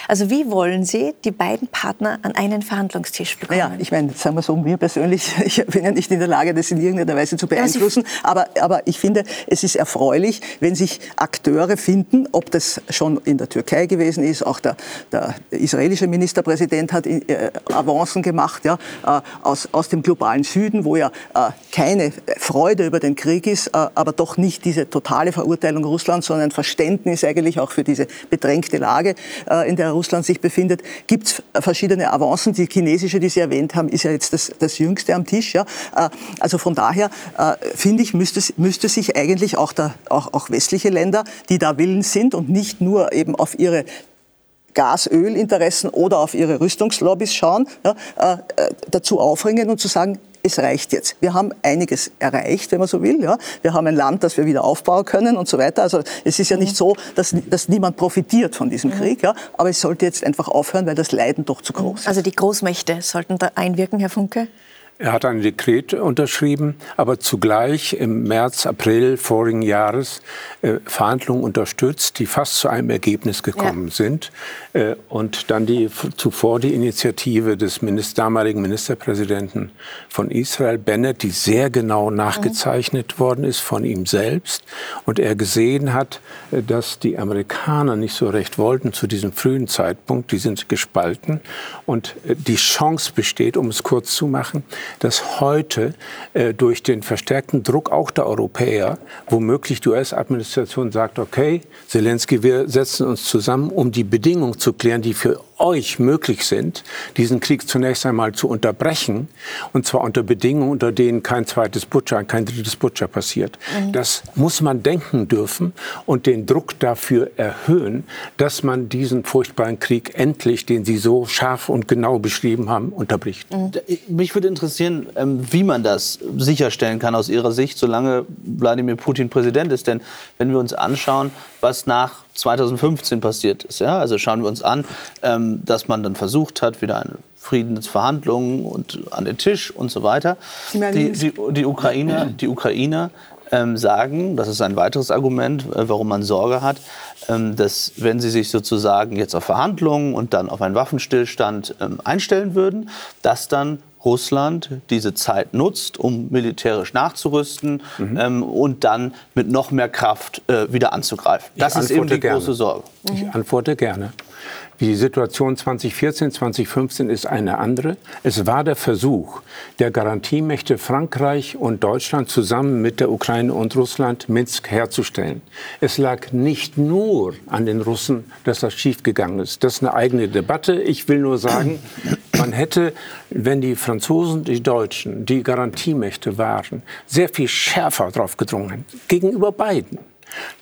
Also wie wollen Sie die beiden Partner an einen Verhandlungstisch bekommen? Ja, ich meine, sagen wir so, mir persönlich, ich bin ja nicht in der Lage, das in irgendeiner Weise zu beeinflussen, aber, aber ich finde, es ist erfreulich, wenn sich Akteure finden, ob das schon in der Türkei gewesen ist, auch der, der israelische Ministerpräsident hat äh, Avancen gemacht, ja, äh, aus, aus dem globalen Süden, wo ja äh, keine Freude über den Krieg ist, äh, aber doch nicht diese totale Verurteilung Russlands, sondern ein Verständnis eigentlich auch für diese bedrängte Lage äh, in der Russland sich befindet, gibt es verschiedene Avancen. Die chinesische, die Sie erwähnt haben, ist ja jetzt das, das jüngste am Tisch. Ja. Äh, also von daher äh, finde ich, müsste, müsste sich eigentlich auch, der, auch, auch westliche Länder, die da willens sind und nicht nur eben auf ihre Gas-Öl-Interessen oder auf ihre Rüstungslobbys schauen, ja, äh, dazu aufringen und zu sagen, es reicht jetzt. Wir haben einiges erreicht, wenn man so will. Ja. Wir haben ein Land, das wir wieder aufbauen können und so weiter. Also es ist ja nicht so, dass, dass niemand profitiert von diesem Krieg. Ja. Aber es sollte jetzt einfach aufhören, weil das Leiden doch zu groß ist. Also die Großmächte sollten da einwirken, Herr Funke? Er hat ein Dekret unterschrieben, aber zugleich im März, April vorigen Jahres äh, Verhandlungen unterstützt, die fast zu einem Ergebnis gekommen ja. sind. Äh, und dann die, zuvor die Initiative des Minister, damaligen Ministerpräsidenten von Israel, Bennett, die sehr genau nachgezeichnet mhm. worden ist von ihm selbst. Und er gesehen hat, äh, dass die Amerikaner nicht so recht wollten zu diesem frühen Zeitpunkt. Die sind gespalten. Und äh, die Chance besteht, um es kurz zu machen, dass heute äh, durch den verstärkten Druck auch der Europäer womöglich die US-Administration sagt, okay, Zelensky, wir setzen uns zusammen, um die Bedingungen zu klären, die für euch möglich sind, diesen Krieg zunächst einmal zu unterbrechen, und zwar unter Bedingungen, unter denen kein zweites Butcher, kein drittes Butcher passiert. Mhm. Das muss man denken dürfen und den Druck dafür erhöhen, dass man diesen furchtbaren Krieg endlich, den Sie so scharf und genau beschrieben haben, unterbricht. Mhm. Mich würde interessieren, ähm, wie man das sicherstellen kann aus Ihrer Sicht, solange Wladimir Putin Präsident ist. Denn wenn wir uns anschauen, was nach 2015 passiert ist. Ja? Also schauen wir uns an, ähm, dass man dann versucht hat, wieder eine Friedensverhandlungen und an den Tisch und so weiter. Die, die, die Ukrainer, die Ukrainer ähm, sagen, das ist ein weiteres Argument, äh, warum man Sorge hat, ähm, dass wenn sie sich sozusagen jetzt auf Verhandlungen und dann auf einen Waffenstillstand ähm, einstellen würden, dass dann Russland diese Zeit nutzt, um militärisch nachzurüsten mhm. ähm, und dann mit noch mehr Kraft äh, wieder anzugreifen. Das ist eben die gerne. große Sorge. Ich antworte gerne. Die Situation 2014, 2015 ist eine andere. Es war der Versuch der Garantiemächte Frankreich und Deutschland zusammen mit der Ukraine und Russland Minsk herzustellen. Es lag nicht nur an den Russen, dass das schiefgegangen ist. Das ist eine eigene Debatte. Ich will nur sagen, man hätte, wenn die Franzosen, die Deutschen, die Garantiemächte waren, sehr viel schärfer drauf gedrungen gegenüber beiden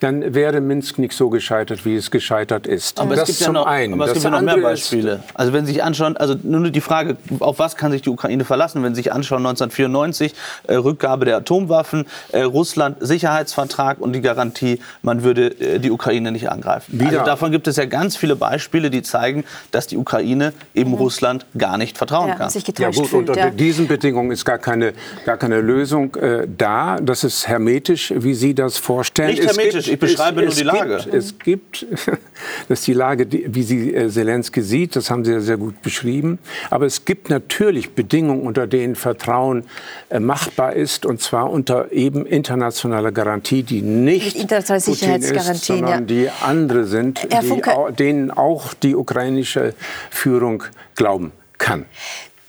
dann wäre Minsk nicht so gescheitert, wie es gescheitert ist. Aber das es gibt ja noch, einen. aber es das gibt ja noch mehr Beispiele. Also wenn Sie sich anschauen, also nur die Frage, auf was kann sich die Ukraine verlassen? Wenn Sie sich anschauen, 1994 äh, Rückgabe der Atomwaffen, äh, Russland Sicherheitsvertrag und die Garantie, man würde äh, die Ukraine nicht angreifen. Wieder- Also davon gibt es ja ganz viele Beispiele, die zeigen, dass die Ukraine eben Russland gar nicht vertrauen Ja, kann. sich Ja gut, fühlt. unter Ja. diesen Bedingungen ist gar keine, gar keine Lösung äh, da. Das ist hermetisch, wie Sie das vorstellen. Nicht hermetisch, ich beschreibe nur die Lage. Gibt, es gibt, das ist die Lage, die, wie sie äh, Zelensky sieht, das haben Sie ja sehr gut beschrieben. Aber es gibt natürlich Bedingungen, unter denen Vertrauen äh, machbar ist, und zwar unter eben internationaler Garantie, die nicht Putin Sicherheitsgarantien, ist, sondern ja. die andere sind, die, Funke. au- denen auch die ukrainische Führung glauben kann.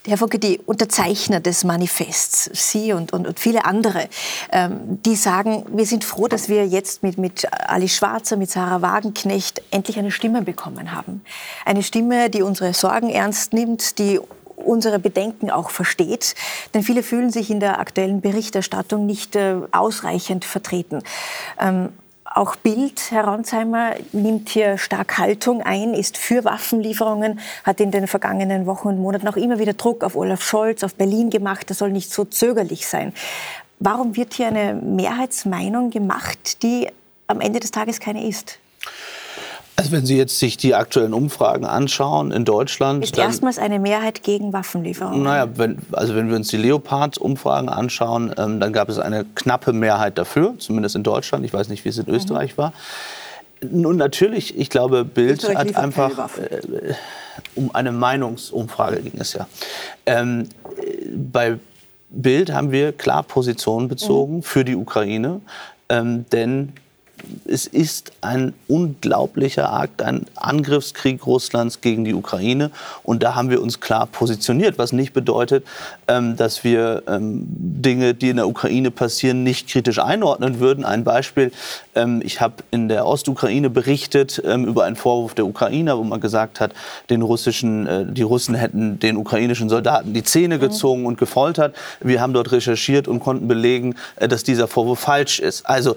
Herr Funke, die Unterzeichner des Manifests, Sie und, und, und viele andere, ähm, die sagen, wir sind froh, dass wir jetzt mit, mit Ali Schwarzer, mit Sarah Wagenknecht endlich eine Stimme bekommen haben. Eine Stimme, die unsere Sorgen ernst nimmt, die unsere Bedenken auch versteht. Denn viele fühlen sich in der aktuellen Berichterstattung nicht äh, ausreichend vertreten. Ähm, auch Bild, Herr Ronsheimer, nimmt hier stark Haltung ein, ist für Waffenlieferungen, hat in den vergangenen Wochen und Monaten auch immer wieder Druck auf Olaf Scholz, auf Berlin gemacht, das soll nicht so zögerlich sein. Warum wird hier eine Mehrheitsmeinung gemacht, die am Ende des Tages keine ist? Also wenn Sie jetzt sich die aktuellen Umfragen anschauen in Deutschland, Ist dann- erstmals eine Mehrheit gegen Waffenlieferungen. Naja, wenn, also wenn wir uns die Leopard-Umfragen anschauen, ähm, dann gab es eine knappe Mehrheit dafür, zumindest in Deutschland. Ich weiß nicht, wie es in Österreich war. Nun natürlich, ich glaube, Bild Österreich hat einfach äh, um eine Meinungsumfrage ging es ja. Ähm, äh, bei Bild haben wir klar Position bezogen für die Ukraine, ähm, denn es ist ein unglaublicher Akt, ein Angriffskrieg Russlands gegen die Ukraine. Und da haben wir uns klar positioniert, was nicht bedeutet, ähm, dass wir ähm, Dinge, die in der Ukraine passieren, nicht kritisch einordnen würden. Ein Beispiel, ähm, ich habe in der Ostukraine berichtet über einen Vorwurf der Ukrainer, wo man gesagt hat, den russischen, äh, die Russen hätten den ukrainischen Soldaten die Zähne gezogen und gefoltert. Wir haben dort recherchiert und konnten belegen, äh, dass dieser Vorwurf falsch ist. Also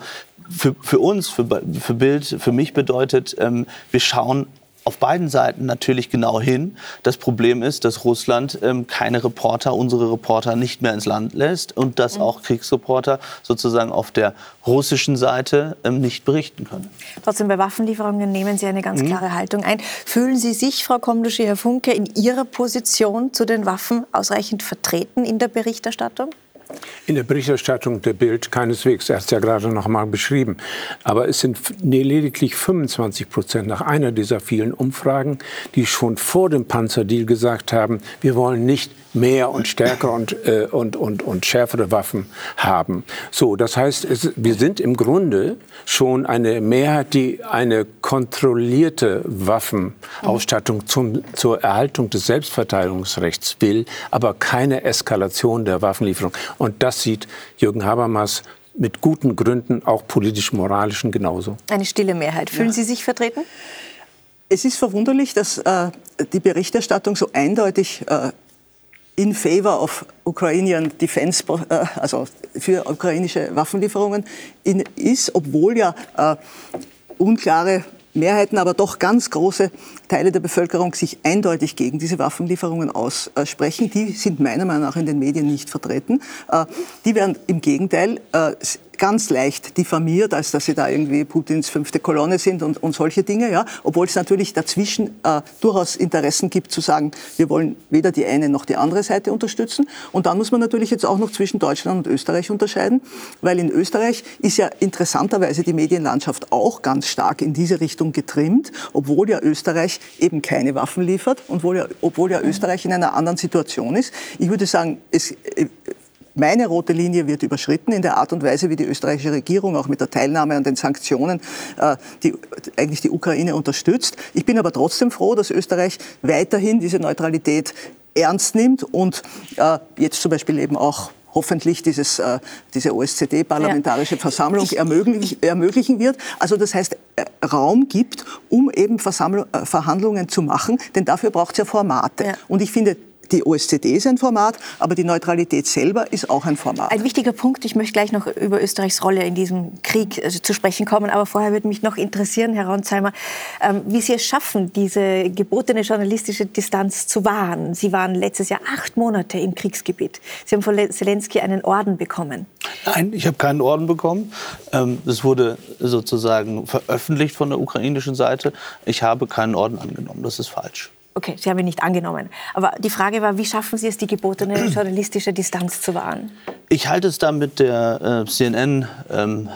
für, für uns, für, für Bild, für mich bedeutet, ähm, wir schauen auf beiden Seiten natürlich genau hin. Das Problem ist, dass Russland ähm, keine Reporter, unsere Reporter nicht mehr ins Land lässt und dass auch Kriegsreporter sozusagen auf der russischen Seite ähm, nicht berichten können. Trotzdem bei Waffenlieferungen nehmen Sie eine ganz klare Haltung ein. Fühlen Sie sich, Frau Komduschi, Herr Funke, in Ihrer Position zu den Waffen ausreichend vertreten in der Berichterstattung? In der Berichterstattung der Bild keineswegs, er hat es ja gerade noch mal beschrieben. Aber es sind lediglich 25 Prozent nach einer dieser vielen Umfragen, die schon vor dem Panzerdeal gesagt haben, wir wollen nicht mehr und stärker und, äh, und, und, und schärfere Waffen haben. So, das heißt, es, wir sind im Grunde schon eine Mehrheit, die eine kontrollierte Waffenausstattung zum, zur Erhaltung des Selbstverteidigungsrechts will, aber keine Eskalation der Waffenlieferung. Und das sieht Jürgen Habermas mit guten Gründen, auch politisch-moralischen genauso. Eine stille Mehrheit. Fühlen Sie sich vertreten? Es ist verwunderlich, dass äh, die Berichterstattung so eindeutig äh, in favor of Ukrainian Defense, äh, also für ukrainische Waffenlieferungen in, ist, obwohl ja äh, unklare Mehrheiten, aber doch ganz große Teile der Bevölkerung sich eindeutig gegen diese Waffenlieferungen aussprechen. Die sind meiner Meinung nach in den Medien nicht vertreten. Äh, Die werden im Gegenteil äh, ganz leicht diffamiert, als dass sie da irgendwie Putins fünfte Kolonne sind und, und solche Dinge, ja. Obwohl es natürlich dazwischen äh, durchaus Interessen gibt zu sagen, wir wollen weder die eine noch die andere Seite unterstützen. Und dann muss man natürlich jetzt auch noch zwischen Deutschland und Österreich unterscheiden, weil in Österreich ist ja interessanterweise die Medienlandschaft auch ganz stark in diese Richtung getrimmt, obwohl ja Österreich eben keine Waffen liefert und obwohl ja, obwohl ja Österreich in einer anderen Situation ist. Ich würde sagen, es, äh, meine rote Linie wird überschritten in der Art und Weise, wie die österreichische Regierung auch mit der Teilnahme an den Sanktionen äh, die, eigentlich die Ukraine unterstützt. Ich bin aber trotzdem froh, dass Österreich weiterhin diese Neutralität ernst nimmt und äh, jetzt zum Beispiel eben auch hoffentlich dieses, äh, diese OSZE-parlamentarische ja. Versammlung ermöglich, ermöglichen wird. Also das heißt, äh, Raum gibt, um eben Versammlung, äh, Verhandlungen zu machen, denn dafür braucht es ja Formate. Ja. Und ich finde, die OSZE ist ein Format, aber die Neutralität selber ist auch ein Format. Ein wichtiger Punkt, ich möchte gleich noch über Österreichs Rolle in diesem Krieg äh, zu sprechen kommen, aber vorher würde mich noch interessieren, Herr Ronsheimer, ähm, wie Sie es schaffen, diese gebotene journalistische Distanz zu wahren. Sie waren letztes Jahr acht Monate im Kriegsgebiet. Sie haben von Zelensky einen Orden bekommen. Nein, ich habe keinen Orden bekommen. Ähm, es wurde sozusagen veröffentlicht von der ukrainischen Seite. Ich habe keinen Orden angenommen. Das ist falsch. Okay, Sie haben ihn nicht angenommen. Aber die Frage war, wie schaffen Sie es, die gebotene journalistische Distanz zu wahren? Ich halte es da mit der äh, CNN ähm,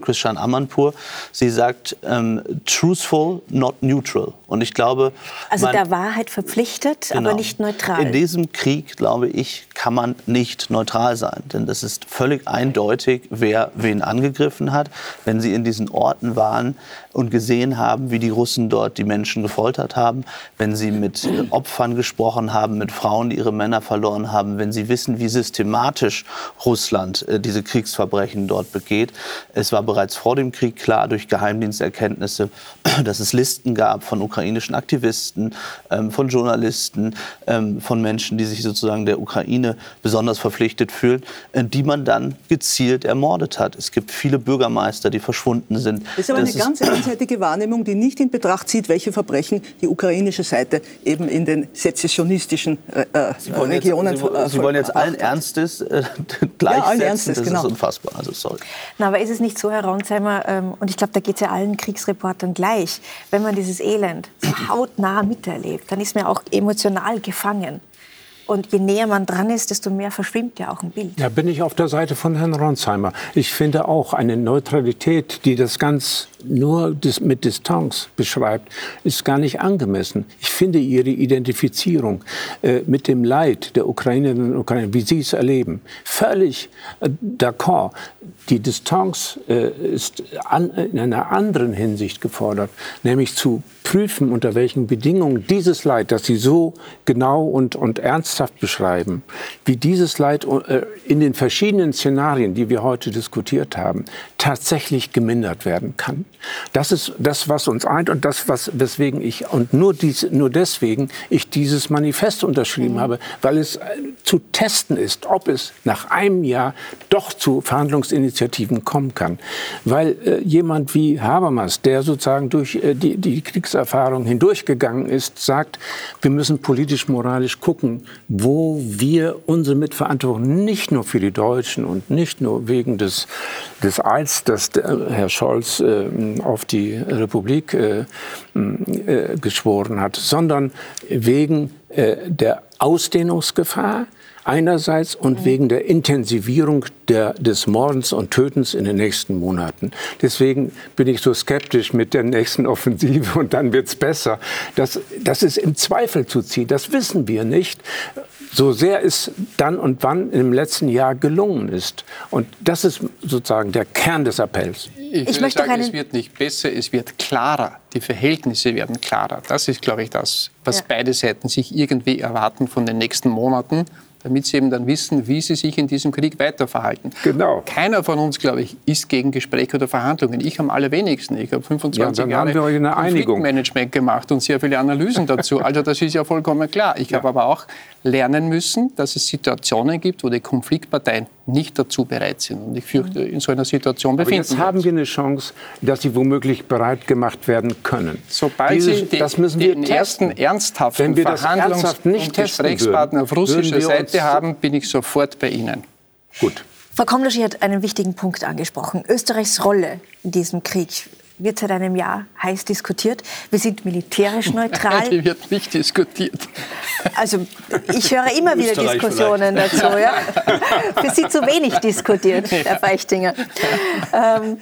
Christian Amanpour. Sie sagt, ähm, truthful, not neutral. Und ich glaube, also der Wahrheit verpflichtet, genau, aber nicht neutral. In diesem Krieg, glaube ich, kann man nicht neutral sein, denn es ist völlig eindeutig, wer wen angegriffen hat. Wenn Sie in diesen Orten waren und gesehen haben, wie die Russen dort die Menschen gefoltert haben, wenn Sie mit Opfern gesprochen haben, mit Frauen, die ihre Männer verloren haben, wenn Sie wissen, wie systematisch Russland äh, diese Kriegsverbrechen dort begeht. Es war bereits vor dem Krieg klar durch Geheimdiensterkenntnisse, dass es Listen gab von Ukraine ukrainischen Aktivisten, ähm, von Journalisten, ähm, von Menschen, die sich sozusagen der Ukraine besonders verpflichtet fühlen, äh, die man dann gezielt ermordet hat. Es gibt viele Bürgermeister, die verschwunden sind. Das ist aber das eine ganz einseitige Wahrnehmung, die nicht in Betracht zieht, welche Verbrechen die ukrainische Seite eben in den sezessionistischen äh, äh Sie Regionen jetzt, Sie, Sie wollen jetzt allen Ernstes äh, gleichsetzen. Ja, allen Ernstes, das genau. ist unfassbar. Also sorry. Na, aber ist es nicht so, Herr Raunsheimer, ähm, und ich glaube, da geht es ja allen Kriegsreportern gleich, wenn man dieses Elend so hautnah miterlebt, dann ist man auch emotional gefangen. Und je näher man dran ist, desto mehr verschwimmt ja auch ein Bild. Ja, bin ich auf der Seite von Herrn Ronsheimer. Ich finde auch eine Neutralität, die das ganz nur mit Distanz beschreibt, ist gar nicht angemessen. Ich finde Ihre Identifizierung äh, mit dem Leid der Ukrainerinnen und Ukrainer, wie Sie es erleben, völlig äh, d'accord. Die Distanz äh, ist an, in einer anderen Hinsicht gefordert, nämlich zu prüfen, unter welchen Bedingungen dieses Leid, das Sie so genau und, und ernsthaft beschreiben, wie dieses Leid äh, in den verschiedenen Szenarien, die wir heute diskutiert haben, tatsächlich gemindert werden kann. Das ist das, was uns eint und das, was, weswegen ich, und nur, dies, nur deswegen ich dieses Manifest unterschrieben mhm. habe, weil es äh, zu testen ist, ob es nach einem Jahr doch zu Verhandlungsinitiativen kommen kann. Weil äh, jemand wie Habermas, der sozusagen durch äh, die, die Kriegserfahrung hindurchgegangen ist, sagt, wir müssen politisch-moralisch gucken, wo wir unsere Mitverantwortung nicht nur für die Deutschen und nicht nur wegen des, des Eids, das Herr Scholz äh, auf die Republik äh, äh, geschworen hat, sondern wegen äh, der Ausdehnungsgefahr einerseits und mhm. wegen der Intensivierung der, des Mordens und Tötens in den nächsten Monaten. Deswegen bin ich so skeptisch mit der nächsten Offensive und dann wird es besser. Das, das ist im Zweifel zu ziehen, das wissen wir nicht so sehr es dann und wann im letzten Jahr gelungen ist. Und das ist sozusagen der Kern des Appells. Ich, ich möchte sagen, es wird nicht besser, es wird klarer. Die Verhältnisse werden klarer. Das ist, glaube ich, das, was ja. beide Seiten sich irgendwie erwarten von den nächsten Monaten damit sie eben dann wissen, wie sie sich in diesem Krieg weiterverhalten. Genau. Keiner von uns, glaube ich, ist gegen Gespräche oder Verhandlungen. Ich am allerwenigsten. Ich habe 25 ja, Jahre Konfliktmanagement gemacht und sehr viele Analysen dazu. Also das ist ja vollkommen klar. Ich ja. habe aber auch lernen müssen, dass es Situationen gibt, wo die Konfliktparteien nicht dazu bereit sind. Und ich fürchte, in so einer Situation befinden uns. Jetzt haben wir eine Chance, dass sie womöglich bereit gemacht werden können. Sobald Dieses, Sie die, das müssen wir den ersten ernsthaften Wenn wir Verhandlungs- ernsthaft nicht und Gesprächspartner auf russischer Seite haben, bin ich sofort bei Ihnen. Gut. Frau Komloschi hat einen wichtigen Punkt angesprochen. Österreichs Rolle in diesem Krieg wird seit einem Jahr heiß diskutiert. Wir sind militärisch neutral. Die wird nicht diskutiert. Also ich höre immer wieder Diskussionen dazu. Ja? Für Sie zu wenig diskutiert, Herr Feichtinger. Ähm,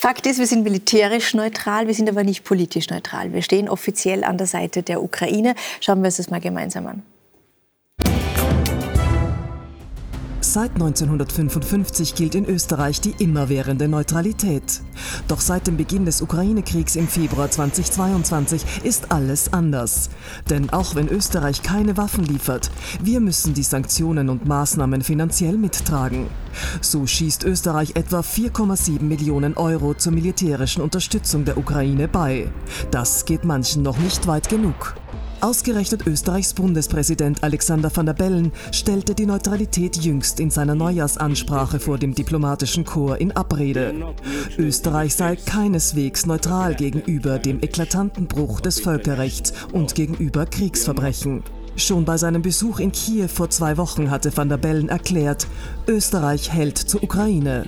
Fakt ist, wir sind militärisch neutral, wir sind aber nicht politisch neutral. Wir stehen offiziell an der Seite der Ukraine. Schauen wir uns das mal gemeinsam an. Seit 1955 gilt in Österreich die immerwährende Neutralität. Doch seit dem Beginn des Ukraine-Kriegs im Februar 2022 ist alles anders. Denn auch wenn Österreich keine Waffen liefert, wir müssen die Sanktionen und Maßnahmen finanziell mittragen. So schießt Österreich etwa 4,7 Millionen Euro zur militärischen Unterstützung der Ukraine bei. Das geht manchen noch nicht weit genug. Ausgerechnet Österreichs Bundespräsident Alexander van der Bellen stellte die Neutralität jüngst in seiner Neujahrsansprache vor dem diplomatischen Chor in Abrede. Österreich sei keineswegs neutral gegenüber dem eklatanten Bruch des Völkerrechts und gegenüber Kriegsverbrechen. Schon bei seinem Besuch in Kiew vor zwei Wochen hatte van der Bellen erklärt, Österreich hält zur Ukraine.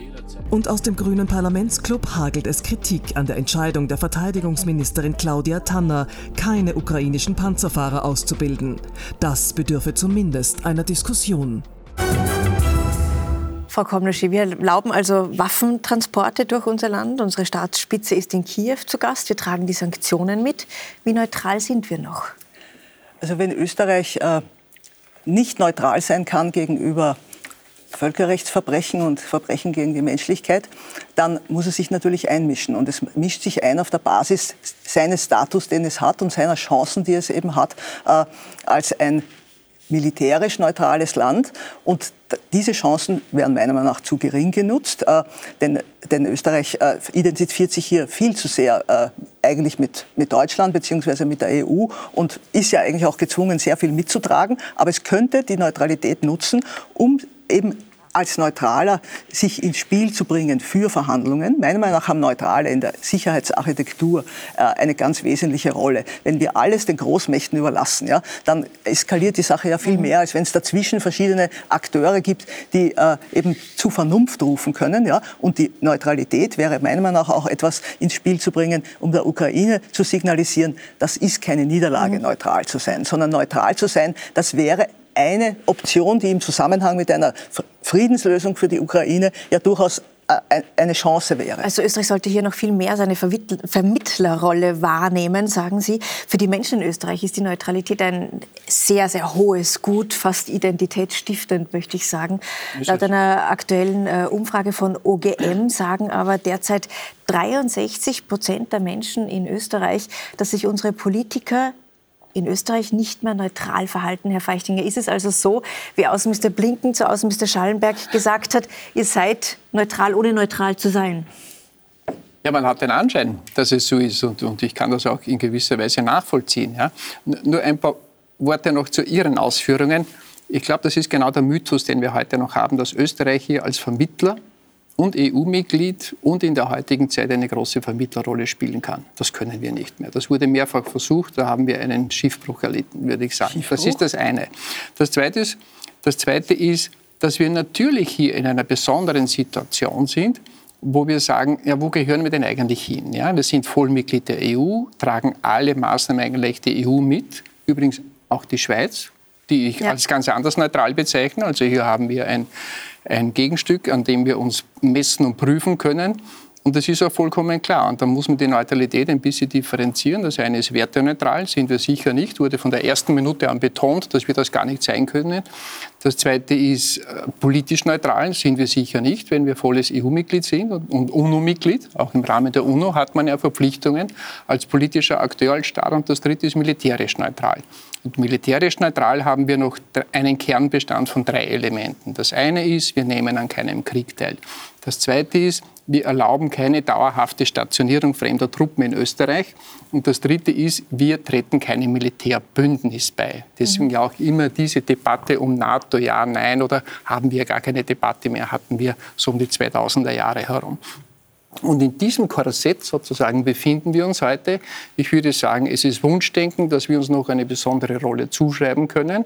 Und aus dem grünen Parlamentsclub hagelt es Kritik an der Entscheidung der Verteidigungsministerin Claudia Tanner, keine ukrainischen Panzerfahrer auszubilden. Das bedürfe zumindest einer Diskussion. Frau Komneschi, wir erlauben also Waffentransporte durch unser Land. Unsere Staatsspitze ist in Kiew zu Gast. Wir tragen die Sanktionen mit. Wie neutral sind wir noch? Also wenn Österreich äh, nicht neutral sein kann gegenüber Völkerrechtsverbrechen und Verbrechen gegen die Menschlichkeit, dann muss er sich natürlich einmischen. Und es mischt sich ein auf der Basis seines Status, den es hat und seiner Chancen, die es eben hat, äh, als ein militärisch neutrales Land. Und diese Chancen werden meiner Meinung nach zu gering genutzt, äh, denn, denn, Österreich äh, identifiziert sich hier viel zu sehr äh, eigentlich mit, mit Deutschland bzw. mit der EU und ist ja eigentlich auch gezwungen, sehr viel mitzutragen. Aber es könnte die Neutralität nutzen, um eben als Neutraler sich ins Spiel zu bringen für Verhandlungen. Meiner Meinung nach haben Neutrale in der Sicherheitsarchitektur äh, eine ganz wesentliche Rolle. Wenn wir alles den Großmächten überlassen, ja, dann eskaliert die Sache ja viel mhm. mehr, als wenn es dazwischen verschiedene Akteure gibt, die äh, eben zu Vernunft rufen können. Ja. Und die Neutralität wäre meiner Meinung nach auch etwas ins Spiel zu bringen, um der Ukraine zu signalisieren, das ist keine Niederlage, mhm. neutral zu sein, sondern neutral zu sein, das wäre eine Option, die im Zusammenhang mit einer Friedenslösung für die Ukraine ja durchaus äh, eine Chance wäre. Also Österreich sollte hier noch viel mehr seine Vermittlerrolle wahrnehmen, sagen Sie. Für die Menschen in Österreich ist die Neutralität ein sehr, sehr hohes Gut, fast identitätsstiftend, möchte ich sagen. Laut einer aktuellen äh, Umfrage von OGM sagen aber derzeit 63 Prozent der Menschen in Österreich, dass sich unsere Politiker in Österreich nicht mehr neutral verhalten, Herr Feichtinger. Ist es also so, wie Außenminister Blinken zu Außenminister Schallenberg gesagt hat, ihr seid neutral, ohne neutral zu sein? Ja, man hat den Anschein, dass es so ist und, und ich kann das auch in gewisser Weise nachvollziehen. Ja. Nur ein paar Worte noch zu Ihren Ausführungen. Ich glaube, das ist genau der Mythos, den wir heute noch haben, dass Österreich hier als Vermittler und EU-Mitglied und in der heutigen Zeit eine große Vermittlerrolle spielen kann. Das können wir nicht mehr. Das wurde mehrfach versucht, da haben wir einen Schiffbruch erlitten, würde ich sagen. Schiffbruch? Das ist das eine. Das zweite ist, das zweite ist, dass wir natürlich hier in einer besonderen Situation sind, wo wir sagen, ja, wo gehören wir denn eigentlich hin? Ja, wir sind Vollmitglied der EU, tragen alle Maßnahmen eigentlich der EU mit, übrigens auch die Schweiz, die ich ja. als ganz anders neutral bezeichne. Also hier haben wir ein ein Gegenstück, an dem wir uns messen und prüfen können. Und das ist auch vollkommen klar. Und da muss man die Neutralität ein bisschen differenzieren. Das eine ist werteneutral, sind wir sicher nicht. Wurde von der ersten Minute an betont, dass wir das gar nicht sein können. Das zweite ist äh, politisch neutral, sind wir sicher nicht, wenn wir volles EU-Mitglied sind und UNO-Mitglied. Auch im Rahmen der UNO hat man ja Verpflichtungen als politischer Akteur, als Staat. Und das dritte ist militärisch neutral. Und militärisch neutral haben wir noch einen Kernbestand von drei Elementen. Das eine ist, wir nehmen an keinem Krieg teil. Das zweite ist, wir erlauben keine dauerhafte Stationierung fremder Truppen in Österreich. Und das dritte ist, wir treten keinem Militärbündnis bei. Deswegen mhm. ja auch immer diese Debatte um NATO, ja, nein, oder haben wir gar keine Debatte mehr, hatten wir so um die 2000er Jahre herum. Und in diesem Korsett sozusagen befinden wir uns heute. Ich würde sagen, es ist Wunschdenken, dass wir uns noch eine besondere Rolle zuschreiben können.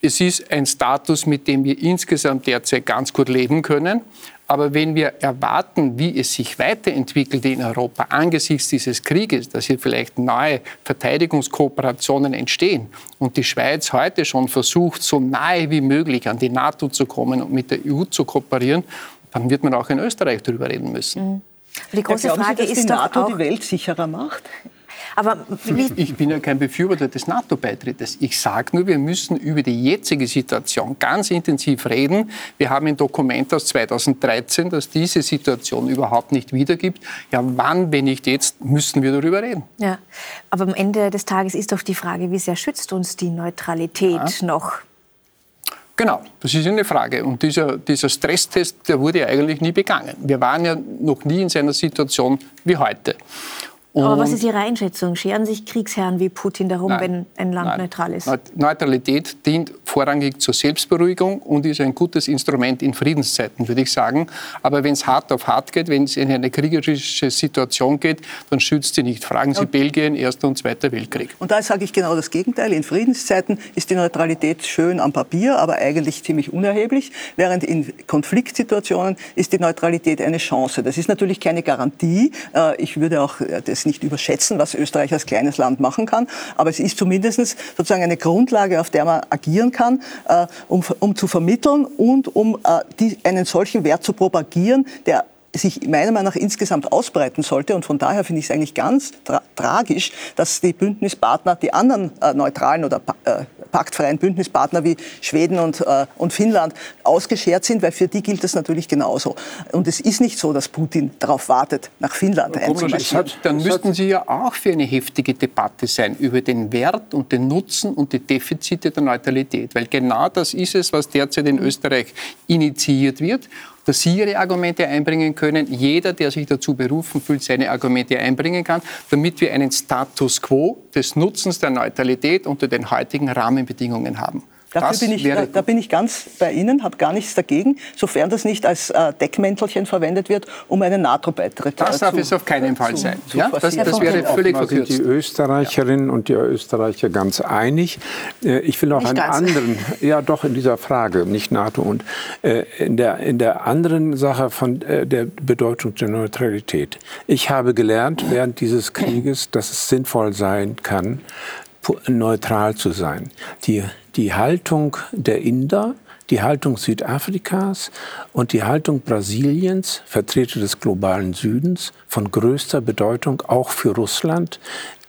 Es ist ein Status, mit dem wir insgesamt derzeit ganz gut leben können. Aber wenn wir erwarten, wie es sich weiterentwickelt in Europa angesichts dieses Krieges, dass hier vielleicht neue Verteidigungskooperationen entstehen und die Schweiz heute schon versucht, so nahe wie möglich an die NATO zu kommen und mit der EU zu kooperieren, dann wird man auch in Österreich darüber reden müssen. Mhm. Die große ja, Frage Sie, dass ist die NATO die Welt sicherer macht? Aber ich bin ja kein Befürworter des NATO-Beitrittes. Ich sage nur, wir müssen über die jetzige Situation ganz intensiv reden. Wir haben ein Dokument aus 2013, das diese Situation überhaupt nicht wiedergibt. Ja, wann, wenn nicht jetzt, müssen wir darüber reden. Ja, aber am Ende des Tages ist doch die Frage, wie sehr schützt uns die Neutralität ja. noch? Genau, das ist eine Frage. Und dieser, dieser Stresstest, der wurde eigentlich nie begangen. Wir waren ja noch nie in so einer Situation wie heute. Und Aber was ist Ihre Einschätzung? Scheren sich Kriegsherren wie Putin darum, nein, wenn ein Land nein. neutral ist? Neutralität dient vorrangig zur Selbstberuhigung und ist ein gutes Instrument in Friedenszeiten, würde ich sagen. Aber wenn es hart auf hart geht, wenn es in eine kriegerische Situation geht, dann schützt sie nicht. Fragen Sie ja. Belgien, Erster und Zweiter Weltkrieg. Und da sage ich genau das Gegenteil. In Friedenszeiten ist die Neutralität schön am Papier, aber eigentlich ziemlich unerheblich, während in Konfliktsituationen ist die Neutralität eine Chance. Das ist natürlich keine Garantie. Äh, ich würde auch äh, das nicht überschätzen, was Österreich als kleines Land machen kann. Aber es ist zumindest sozusagen eine Grundlage, auf der man agieren kann, äh, um, um zu vermitteln und um äh, die, einen solchen Wert zu propagieren, der sich meiner Meinung nach insgesamt ausbreiten sollte. Und von daher finde ich es eigentlich ganz tra tragisch, dass die Bündnispartner, die anderen äh, neutralen oder äh, paktfreien Bündnispartner wie Schweden und, äh, und Finnland ausgeschert sind, weil für die gilt das natürlich genauso. Und es ist nicht so, dass Putin darauf wartet, nach Finnland einzumarschieren. Dann müssten Sie ja auch für eine heftige Debatte sein über den Wert und den Nutzen und die Defizite der Neutralität. Weil genau das ist es, was derzeit in Österreich initiiert wird dass Sie Ihre Argumente einbringen können, jeder, der sich dazu berufen fühlt, seine Argumente einbringen kann, damit wir einen Status quo des Nutzens der Neutralität unter den heutigen Rahmenbedingungen haben. Dafür bin ich, da, da, bin ich ganz bei Ihnen, habe gar nichts dagegen, sofern das nicht als äh, Deckmäntelchen verwendet wird, um einen NATO-Beitritt zu Das darf es auf keinen Fall zu, sein. Zu ja, das, das wäre völlig verkürzt. sind die Österreicherinnen ja. und die Österreicher ganz einig. Äh, ich will auch nicht einen ganz. anderen, ja doch in dieser Frage, nicht NATO und äh, in, der, in der anderen Sache von äh, der Bedeutung der Neutralität. Ich habe gelernt während dieses Krieges, dass es sinnvoll sein kann, neutral zu sein. Die, die Haltung der Inder, die Haltung Südafrikas und die Haltung Brasiliens, Vertreter des globalen Südens, von größter Bedeutung auch für Russland,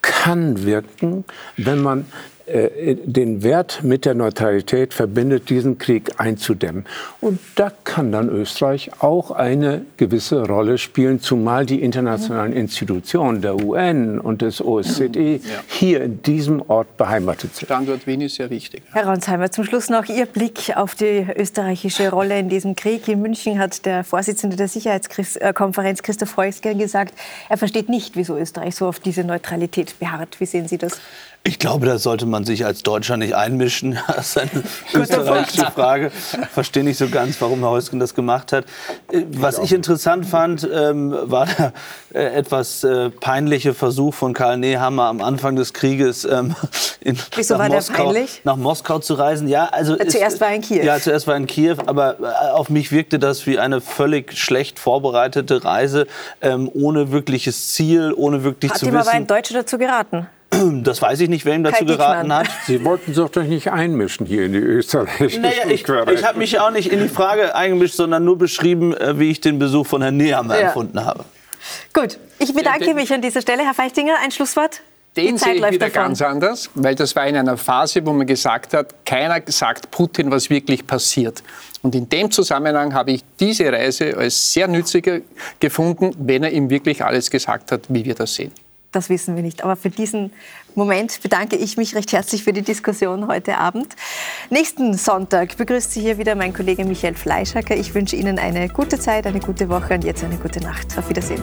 kann wirken, wenn man den Wert mit der Neutralität verbindet, diesen Krieg einzudämmen. Und da kann dann Österreich auch eine gewisse Rolle spielen, zumal die internationalen Institutionen der UN und des OSZE ja. hier in diesem Ort beheimatet sind. Standort Wien ist sehr wichtig. Herr Ronsheimer, zum Schluss noch Ihr Blick auf die österreichische Rolle in diesem Krieg. In München hat der Vorsitzende der Sicherheitskonferenz Christoph Heusgen gesagt, er versteht nicht, wieso Österreich so auf diese Neutralität beharrt. Wie sehen Sie das? Ich glaube, da sollte man sich als Deutscher nicht einmischen. Das ist eine österreichische Frage. Ich verstehe nicht so ganz, warum Herr Heusgen das gemacht hat. Äh, was ich interessant fand, ähm, war der äh, etwas äh, peinliche Versuch von Karl Nehammer am Anfang des Krieges ähm, in, Wieso nach, Moskau, nach Moskau zu reisen. Ja, also zuerst war er in Kiew. Ja, zuerst war er in Kiew, aber auf mich wirkte das wie eine völlig schlecht vorbereitete Reise, ähm, ohne wirkliches Ziel, ohne wirklich Hat zu wissen. Hat ihm aber ein Deutscher dazu geraten? Das weiß ich nicht, wer ihm dazu geraten hat. Sie wollten sich doch nicht einmischen hier in die österreichische naja, Ich, ich habe mich auch nicht in die Frage eingemischt, sondern nur beschrieben, äh, wie ich den Besuch von Herrn Nehammer ja. empfunden habe. Gut, ich bedanke mich an dieser Stelle. Herr Feichtinger, ein Schlusswort? Den sehe ich wieder davon. ganz anders, weil das war in einer Phase, wo man gesagt hat, keiner sagt Putin, was wirklich passiert. Und in dem Zusammenhang habe ich diese Reise als sehr nützlicher gefunden, wenn er ihm wirklich alles gesagt hat, wie wir das sehen. Das wissen wir nicht. Aber für diesen Moment bedanke ich mich recht herzlich für die Diskussion heute Abend. Nächsten Sonntag begrüßt Sie hier wieder mein Kollege Michael Fleischacker. Ich wünsche Ihnen eine gute Zeit, eine gute Woche und jetzt eine gute Nacht. Auf Wiedersehen.